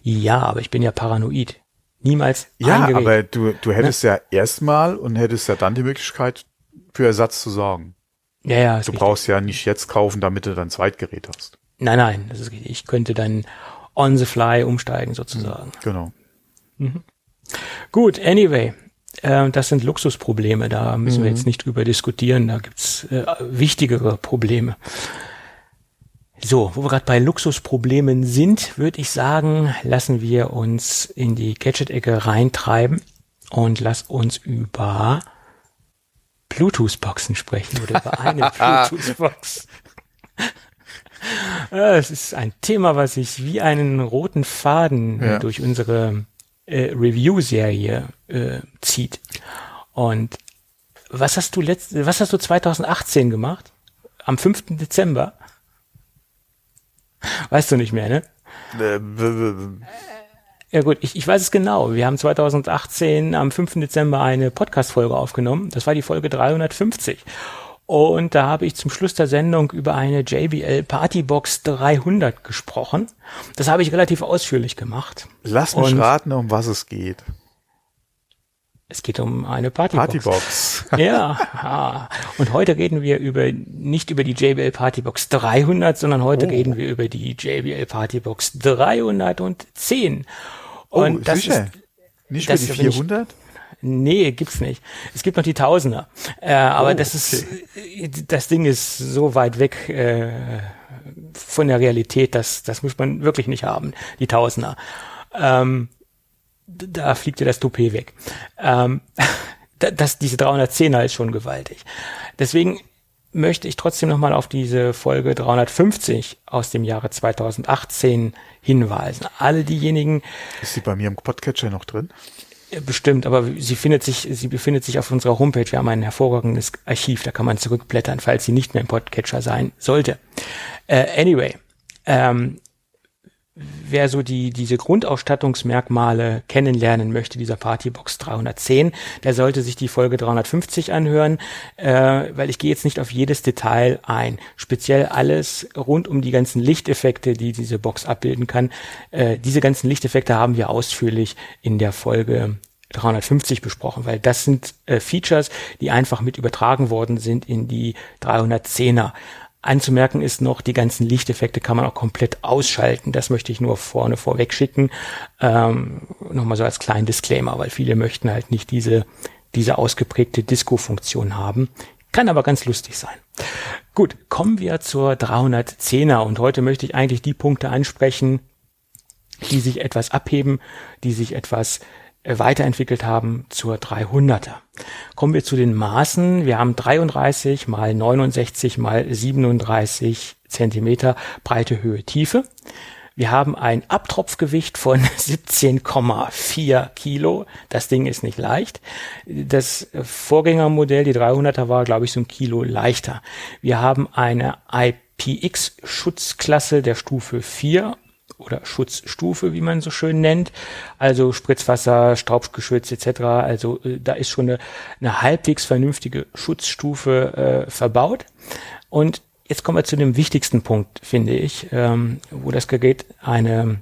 Ja, aber ich bin ja paranoid. Niemals. Ja, aber du, du hättest ne? ja erstmal und hättest ja dann die Möglichkeit, für Ersatz zu sorgen. Ja, ja. Du richtig. brauchst ja nicht jetzt kaufen, damit du dein Zweitgerät hast. Nein, nein, das ist richtig. Ich könnte dann on the fly umsteigen sozusagen. Genau. Mhm. Gut, anyway. Äh, das sind Luxusprobleme, da müssen mhm. wir jetzt nicht drüber diskutieren, da gibt's äh, wichtigere Probleme. So, wo wir gerade bei Luxusproblemen sind, würde ich sagen, lassen wir uns in die Gadget-Ecke reintreiben und lass uns über Bluetooth-Boxen sprechen oder über eine Bluetooth-Box. Es ist ein Thema, was sich wie einen roten Faden ja. durch unsere äh, Review-Serie äh, zieht. Und was hast du letzt, was hast du 2018 gemacht? Am 5. Dezember? Weißt du nicht mehr, ne? Ja gut, ich, ich weiß es genau. Wir haben 2018 am 5. Dezember eine Podcast-Folge aufgenommen. Das war die Folge 350. Und da habe ich zum Schluss der Sendung über eine JBL Partybox 300 gesprochen. Das habe ich relativ ausführlich gemacht. Lass mich Und raten, um was es geht. Es geht um eine Partybox. Partybox. ja. Und heute reden wir über nicht über die JBL Partybox 300, sondern heute oh. reden wir über die JBL Partybox 310. Und oh, das sicher? ist nicht für die 400? Nee, gibt's nicht. Es gibt noch die Tausender. Äh, aber oh, das ist, das Ding ist so weit weg äh, von der Realität, das, das muss man wirklich nicht haben, die Tausender. Ähm, da fliegt dir das Toupet weg. Ähm, das, diese 310er ist schon gewaltig. Deswegen möchte ich trotzdem nochmal auf diese Folge 350 aus dem Jahre 2018 hinweisen. Alle diejenigen. Ist sie bei mir im Podcatcher noch drin? Bestimmt, aber sie findet sich, sie befindet sich auf unserer Homepage. Wir haben ein hervorragendes Archiv, da kann man zurückblättern, falls sie nicht mehr im Podcatcher sein sollte. Uh, anyway, ähm, wer so die, diese Grundausstattungsmerkmale kennenlernen möchte, dieser Partybox 310, der sollte sich die Folge 350 anhören, äh, weil ich gehe jetzt nicht auf jedes Detail ein. Speziell alles rund um die ganzen Lichteffekte, die diese Box abbilden kann. Äh, diese ganzen Lichteffekte haben wir ausführlich in der Folge 350 besprochen, weil das sind äh, Features, die einfach mit übertragen worden sind in die 310er. Anzumerken ist noch, die ganzen Lichteffekte kann man auch komplett ausschalten. Das möchte ich nur vorne vorweg schicken. Ähm, Nochmal so als kleinen Disclaimer, weil viele möchten halt nicht diese, diese ausgeprägte Disco-Funktion haben. Kann aber ganz lustig sein. Gut, kommen wir zur 310er und heute möchte ich eigentlich die Punkte ansprechen, die sich etwas abheben, die sich etwas weiterentwickelt haben zur 300er. Kommen wir zu den Maßen. Wir haben 33 mal 69 mal 37 Zentimeter breite Höhe Tiefe. Wir haben ein Abtropfgewicht von 17,4 Kilo. Das Ding ist nicht leicht. Das Vorgängermodell, die 300er, war, glaube ich, so ein Kilo leichter. Wir haben eine IPX-Schutzklasse der Stufe 4 oder Schutzstufe, wie man so schön nennt. Also Spritzwasser, Staubgeschütz etc. Also äh, da ist schon eine, eine halbwegs vernünftige Schutzstufe äh, verbaut. Und jetzt kommen wir zu dem wichtigsten Punkt, finde ich, ähm, wo das Gerät eine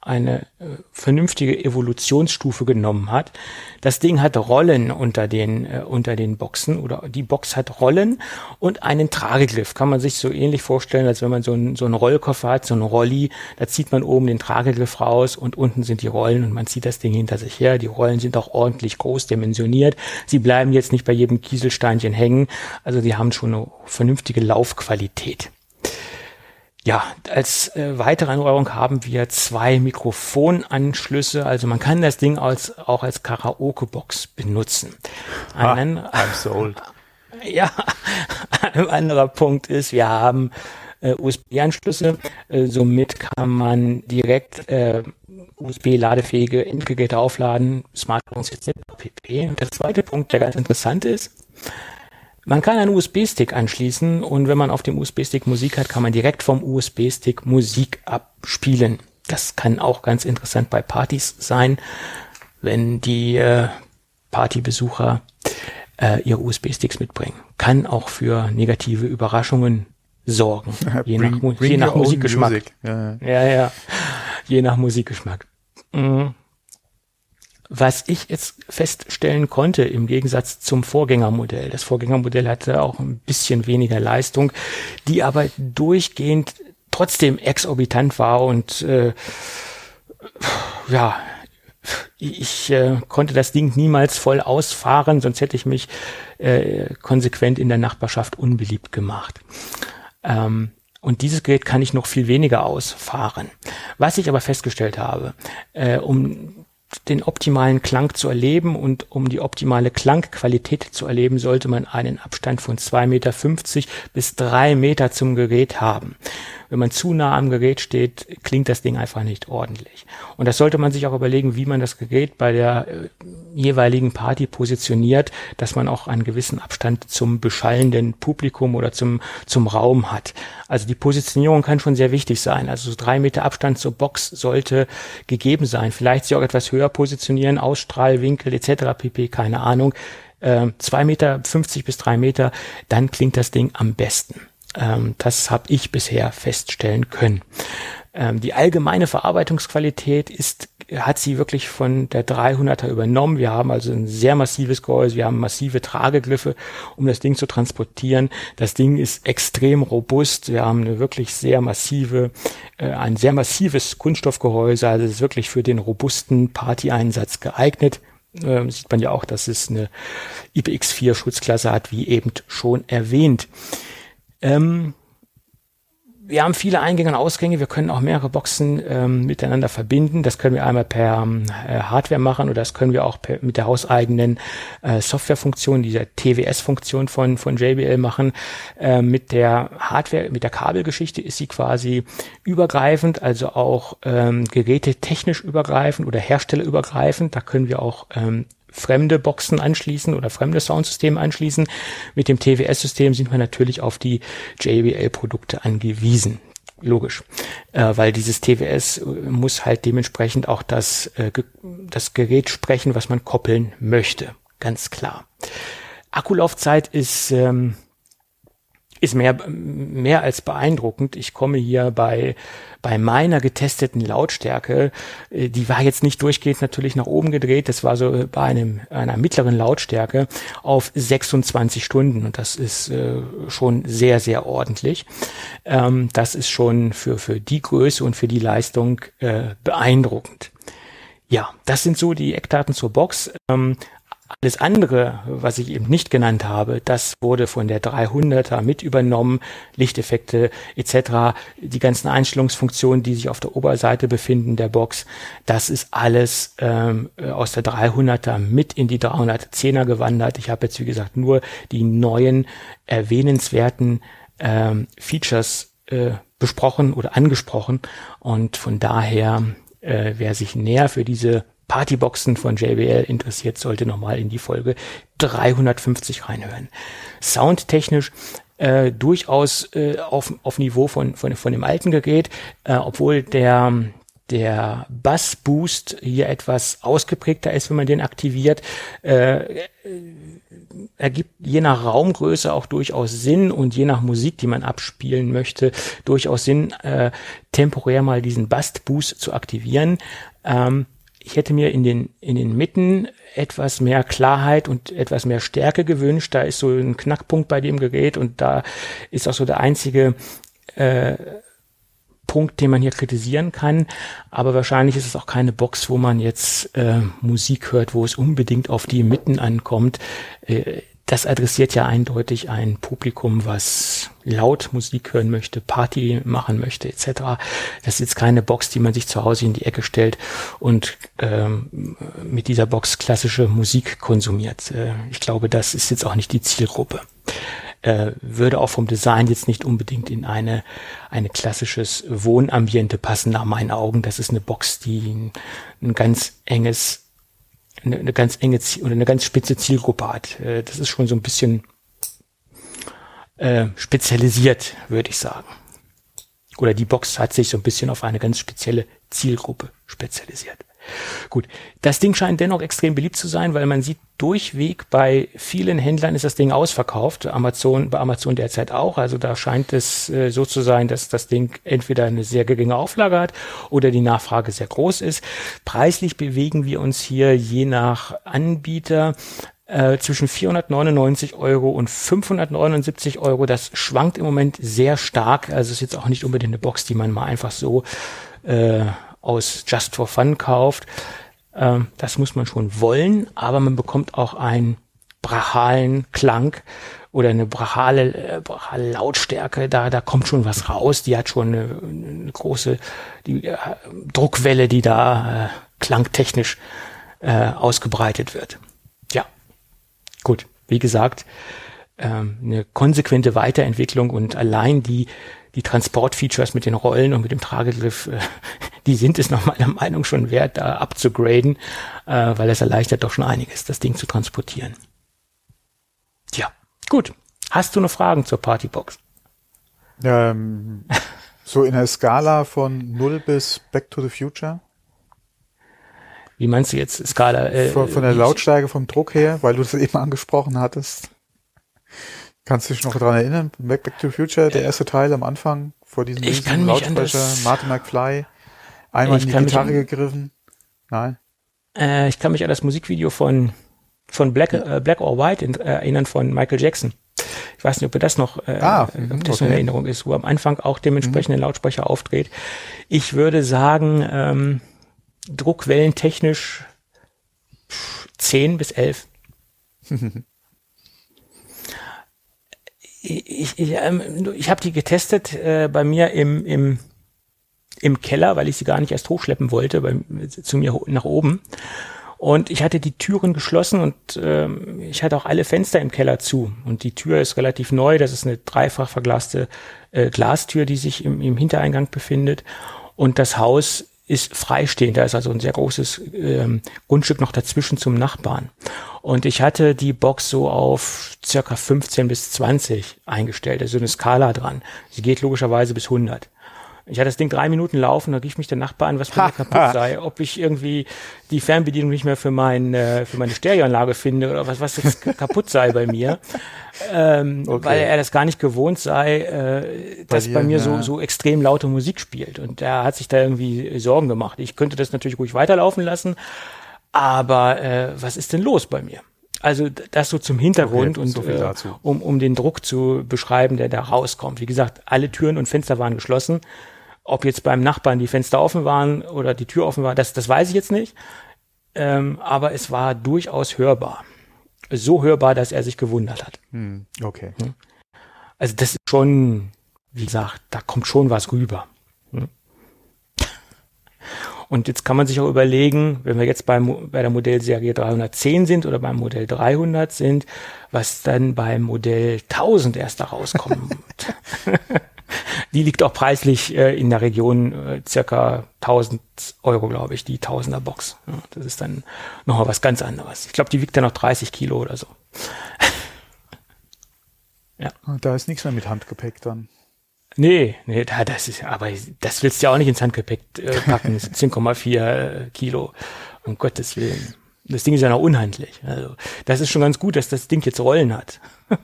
eine äh, vernünftige Evolutionsstufe genommen hat. Das Ding hat Rollen unter den, äh, unter den Boxen oder die Box hat Rollen und einen Tragegriff. Kann man sich so ähnlich vorstellen, als wenn man so einen so einen Rollkoffer hat, so einen Rolli. Da zieht man oben den Tragegriff raus und unten sind die Rollen und man zieht das Ding hinter sich her. Die Rollen sind auch ordentlich groß dimensioniert. Sie bleiben jetzt nicht bei jedem Kieselsteinchen hängen. Also die haben schon eine vernünftige Laufqualität. Ja, als äh, weitere Erneuerung haben wir zwei Mikrofonanschlüsse. Also man kann das Ding als, auch als Karaoke-Box benutzen. Einen, ah, I'm sold. Ja, ein anderer Punkt ist, wir haben äh, USB-Anschlüsse. Äh, somit kann man direkt äh, USB-ladefähige Endgeräte aufladen, Smartphones etc. pp. Und der zweite Punkt, der ganz interessant ist, man kann einen USB-Stick anschließen und wenn man auf dem USB-Stick Musik hat, kann man direkt vom USB-Stick Musik abspielen. Das kann auch ganz interessant bei Partys sein, wenn die äh, Partybesucher äh, ihre USB-Sticks mitbringen. Kann auch für negative Überraschungen sorgen, je nach, bring je nach Musikgeschmack. Ja, ja. ja, je nach Musikgeschmack. Mhm. Was ich jetzt feststellen konnte im Gegensatz zum Vorgängermodell, das Vorgängermodell hatte auch ein bisschen weniger Leistung, die aber durchgehend trotzdem exorbitant war und äh, ja, ich äh, konnte das Ding niemals voll ausfahren, sonst hätte ich mich äh, konsequent in der Nachbarschaft unbeliebt gemacht. Ähm, und dieses Gerät kann ich noch viel weniger ausfahren. Was ich aber festgestellt habe, äh, um den optimalen Klang zu erleben und um die optimale Klangqualität zu erleben, sollte man einen Abstand von 2,50 Meter bis drei Meter zum Gerät haben. Wenn man zu nah am Gerät steht, klingt das Ding einfach nicht ordentlich. Und das sollte man sich auch überlegen, wie man das Gerät bei der äh, jeweiligen Party positioniert, dass man auch einen gewissen Abstand zum beschallenden Publikum oder zum, zum Raum hat. Also die Positionierung kann schon sehr wichtig sein. Also so drei Meter Abstand zur Box sollte gegeben sein. Vielleicht sie auch etwas höher positionieren, Ausstrahlwinkel etc. pp. Keine Ahnung. Äh, Meter, 50 bis drei Meter, dann klingt das Ding am besten. Ähm, das habe ich bisher feststellen können. Ähm, die allgemeine Verarbeitungsqualität ist, hat sie wirklich von der 300er übernommen. Wir haben also ein sehr massives Gehäuse, wir haben massive Tragegriffe, um das Ding zu transportieren. Das Ding ist extrem robust. Wir haben eine wirklich sehr massive, äh, ein sehr massives Kunststoffgehäuse. Also es ist wirklich für den robusten Party-Einsatz geeignet. Ähm, sieht man ja auch, dass es eine IPX4 Schutzklasse hat, wie eben schon erwähnt. Ähm, wir haben viele Eingänge und Ausgänge. Wir können auch mehrere Boxen ähm, miteinander verbinden. Das können wir einmal per äh, Hardware machen oder das können wir auch per, mit der hauseigenen äh, Softwarefunktion, dieser TWS-Funktion von, von JBL machen. Äh, mit der Hardware, mit der Kabelgeschichte ist sie quasi übergreifend, also auch ähm, Geräte technisch übergreifend oder herstellerübergreifend. Da können wir auch ähm, fremde Boxen anschließen oder fremde Soundsysteme anschließen. Mit dem TWS-System sind wir natürlich auf die JBL-Produkte angewiesen. Logisch, äh, weil dieses TWS muss halt dementsprechend auch das, äh, das Gerät sprechen, was man koppeln möchte. Ganz klar. Akkulaufzeit ist ähm, ist mehr, mehr als beeindruckend. Ich komme hier bei, bei meiner getesteten Lautstärke, äh, die war jetzt nicht durchgehend natürlich nach oben gedreht, das war so bei einem, einer mittleren Lautstärke auf 26 Stunden und das ist äh, schon sehr, sehr ordentlich. Ähm, das ist schon für, für die Größe und für die Leistung äh, beeindruckend. Ja, das sind so die Eckdaten zur Box. Ähm, alles andere, was ich eben nicht genannt habe, das wurde von der 300er mit übernommen, Lichteffekte etc., die ganzen Einstellungsfunktionen, die sich auf der Oberseite befinden der Box, das ist alles ähm, aus der 300er mit in die 310er gewandert. Ich habe jetzt, wie gesagt, nur die neuen erwähnenswerten ähm, Features äh, besprochen oder angesprochen und von daher, äh, wer sich näher für diese Partyboxen von JBL interessiert, sollte nochmal in die Folge 350 reinhören. Soundtechnisch äh, durchaus äh, auf, auf Niveau von, von, von dem alten Gerät, äh, obwohl der der Bassboost hier etwas ausgeprägter ist, wenn man den aktiviert, äh, ergibt je nach Raumgröße auch durchaus Sinn und je nach Musik, die man abspielen möchte, durchaus Sinn, äh, temporär mal diesen Bassboost zu aktivieren. Ähm, ich hätte mir in den, in den Mitten etwas mehr Klarheit und etwas mehr Stärke gewünscht. Da ist so ein Knackpunkt bei dem Gerät und da ist auch so der einzige äh, Punkt, den man hier kritisieren kann. Aber wahrscheinlich ist es auch keine Box, wo man jetzt äh, Musik hört, wo es unbedingt auf die Mitten ankommt. Äh, das adressiert ja eindeutig ein Publikum, was laut Musik hören möchte, Party machen möchte, etc. Das ist jetzt keine Box, die man sich zu Hause in die Ecke stellt und ähm, mit dieser Box klassische Musik konsumiert. Äh, ich glaube, das ist jetzt auch nicht die Zielgruppe. Äh, würde auch vom Design jetzt nicht unbedingt in eine, eine klassisches Wohnambiente passen, nach meinen Augen. Das ist eine Box, die ein, ein ganz enges eine, eine ganz enge Ziel oder eine ganz spitze Zielgruppe hat. Äh, das ist schon so ein bisschen äh, spezialisiert, würde ich sagen. Oder die Box hat sich so ein bisschen auf eine ganz spezielle Zielgruppe spezialisiert. Gut, das Ding scheint dennoch extrem beliebt zu sein, weil man sieht durchweg bei vielen Händlern ist das Ding ausverkauft. Amazon, bei Amazon derzeit auch. Also da scheint es äh, so zu sein, dass das Ding entweder eine sehr geringe Auflage hat oder die Nachfrage sehr groß ist. Preislich bewegen wir uns hier je nach Anbieter äh, zwischen 499 Euro und 579 Euro. Das schwankt im Moment sehr stark. Also ist jetzt auch nicht unbedingt eine Box, die man mal einfach so äh, aus Just for Fun kauft. Ähm, das muss man schon wollen, aber man bekommt auch einen brachalen Klang oder eine brachale, äh, brachale Lautstärke, da, da kommt schon was raus, die hat schon eine, eine große die, äh, Druckwelle, die da äh, klangtechnisch äh, ausgebreitet wird. Ja, gut, wie gesagt, ähm, eine konsequente Weiterentwicklung und allein die die Transportfeatures mit den Rollen und mit dem Tragegriff, äh, die sind es nach meiner Meinung schon wert, da abzugraden, äh, weil es erleichtert doch schon einiges, das Ding zu transportieren. Tja, gut. Hast du noch Fragen zur Partybox? Ähm, so in der Skala von 0 bis Back to the Future? Wie meinst du jetzt Skala? Äh, von, von der Lautstärke vom Druck her, weil du das eben angesprochen hattest. Kannst du dich noch daran erinnern? Back, Back to the Future, der erste Teil am Anfang vor diesem ich kann Lautsprecher, Martin McFly, einmal in die Gitarre gegriffen. Nein. Äh, ich kann mich an das Musikvideo von von Black, äh, Black or White in, äh, erinnern von Michael Jackson. Ich weiß nicht, ob das noch, äh, ah, ob das okay. eine Erinnerung ist, wo am Anfang auch dementsprechend mhm. Lautsprecher aufdreht. Ich würde sagen, ähm, druckwellentechnisch 10 bis 11. ich, ich, ähm, ich habe die getestet äh, bei mir im, im, im Keller, weil ich sie gar nicht erst hochschleppen wollte, bei, zu mir nach oben. Und ich hatte die Türen geschlossen und ähm, ich hatte auch alle Fenster im Keller zu. Und die Tür ist relativ neu. Das ist eine dreifach verglaste äh, Glastür, die sich im, im Hintereingang befindet. Und das Haus ist freistehend. Da ist also ein sehr großes ähm, Grundstück noch dazwischen zum Nachbarn. Und ich hatte die Box so auf circa 15 bis 20 eingestellt. Also eine Skala dran. Sie geht logischerweise bis 100. Ich hatte das Ding drei Minuten laufen, da rief mich der Nachbar an, was bei mir kaputt sei, ob ich irgendwie die Fernbedienung nicht mehr für, mein, äh, für meine Stereoanlage finde oder was, was jetzt kaputt sei bei mir. Ähm, okay. Weil er das gar nicht gewohnt sei, äh, dass bei, dir, bei mir ja. so, so extrem laute Musik spielt. Und er hat sich da irgendwie Sorgen gemacht. Ich könnte das natürlich ruhig weiterlaufen lassen, aber äh, was ist denn los bei mir? Also das so zum Hintergrund okay, und so äh, um, um den Druck zu beschreiben, der da rauskommt. Wie gesagt, alle Türen und Fenster waren geschlossen. Ob jetzt beim Nachbarn die Fenster offen waren oder die Tür offen war, das, das weiß ich jetzt nicht. Ähm, aber es war durchaus hörbar. So hörbar, dass er sich gewundert hat. Hm, okay. Hm. Also das ist schon, wie gesagt, da kommt schon was rüber. Hm. Und jetzt kann man sich auch überlegen, wenn wir jetzt beim, bei der Modellserie 310 sind oder beim Modell 300 sind, was dann beim Modell 1000 erst da rauskommen wird. Die liegt auch preislich äh, in der Region äh, circa 1000 Euro, glaube ich, die Tausender Box. Ja, das ist dann nochmal was ganz anderes. Ich glaube, die wiegt dann noch 30 Kilo oder so. ja. Da ist nichts mehr mit Handgepäck dann. Nee, nee, da, das ist, aber das willst du ja auch nicht ins Handgepäck äh, packen. 17,4 äh, Kilo. Um Gottes Willen. Das Ding ist ja noch unhandlich. Also, das ist schon ganz gut, dass das Ding jetzt Rollen hat.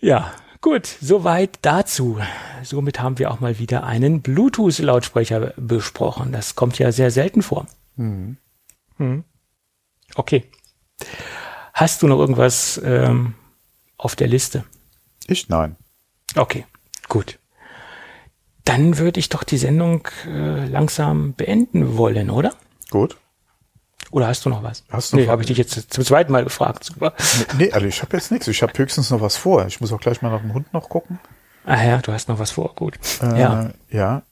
ja, Gut, soweit dazu. Somit haben wir auch mal wieder einen Bluetooth-Lautsprecher besprochen. Das kommt ja sehr selten vor. Mhm. Mhm. Okay. Hast du noch irgendwas ähm, auf der Liste? Ich nein. Okay, gut. Dann würde ich doch die Sendung äh, langsam beenden wollen, oder? Gut. Oder hast du noch was? Hast du nee, habe ich dich jetzt zum zweiten Mal gefragt. Super. Nee, also ich habe jetzt nichts. Ich habe höchstens noch was vor. Ich muss auch gleich mal nach dem Hund noch gucken. Ah ja, du hast noch was vor. Gut. Äh, ja. Ja.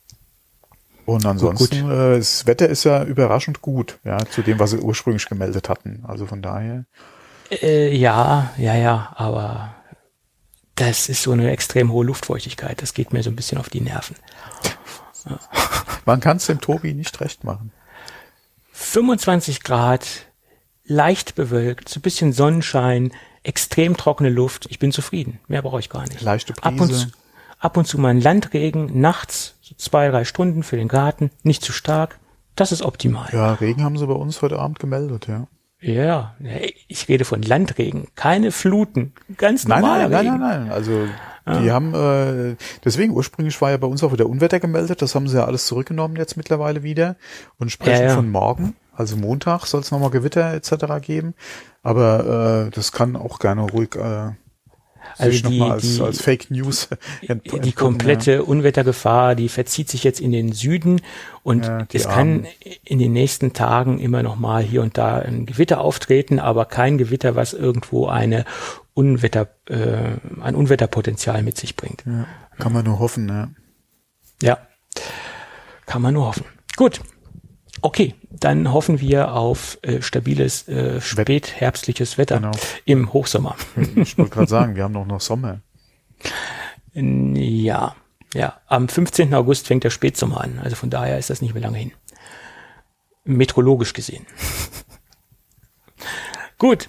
Und ansonsten, gut, gut. Äh, das Wetter ist ja überraschend gut, ja, zu dem, was sie ursprünglich gemeldet hatten. Also von daher. Äh, ja, ja, ja, aber das ist so eine extrem hohe Luftfeuchtigkeit. Das geht mir so ein bisschen auf die Nerven. Ja. Man kann es dem Tobi nicht recht machen. 25 Grad, leicht bewölkt, so ein bisschen Sonnenschein, extrem trockene Luft. Ich bin zufrieden. Mehr brauche ich gar nicht. Leichte Brise. Ab und, zu, ab und zu mal ein Landregen, nachts, so zwei, drei Stunden für den Garten, nicht zu stark. Das ist optimal. Ja, Regen haben sie bei uns heute Abend gemeldet, ja. Ja, ich rede von Landregen, keine Fluten, ganz normal. Nein, nein, nein, nein, nein. Also die ja. haben äh, deswegen ursprünglich war ja bei uns auch wieder Unwetter gemeldet. Das haben sie ja alles zurückgenommen jetzt mittlerweile wieder und sprechen ja, ja. von morgen. Also Montag soll es nochmal Gewitter etc. geben. Aber äh, das kann auch gerne ruhig äh, also die, als, die, als Fake News die komplette ja. Unwettergefahr, die verzieht sich jetzt in den Süden und ja, es kann in den nächsten Tagen immer noch mal hier und da ein Gewitter auftreten, aber kein Gewitter, was irgendwo eine Unwetter, äh, ein Unwetterpotenzial mit sich bringt. Ja, kann man nur hoffen, ja. Ja, kann man nur hoffen. Gut, Okay, dann hoffen wir auf äh, stabiles, äh, spätherbstliches Wetter genau. im Hochsommer. Ich wollte gerade sagen, wir haben doch noch Sommer. Ja, ja. Am 15. August fängt der Spätsommer an. Also von daher ist das nicht mehr lange hin. Metrologisch gesehen. gut.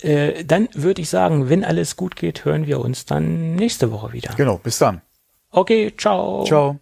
Äh, dann würde ich sagen, wenn alles gut geht, hören wir uns dann nächste Woche wieder. Genau, bis dann. Okay, ciao. Ciao.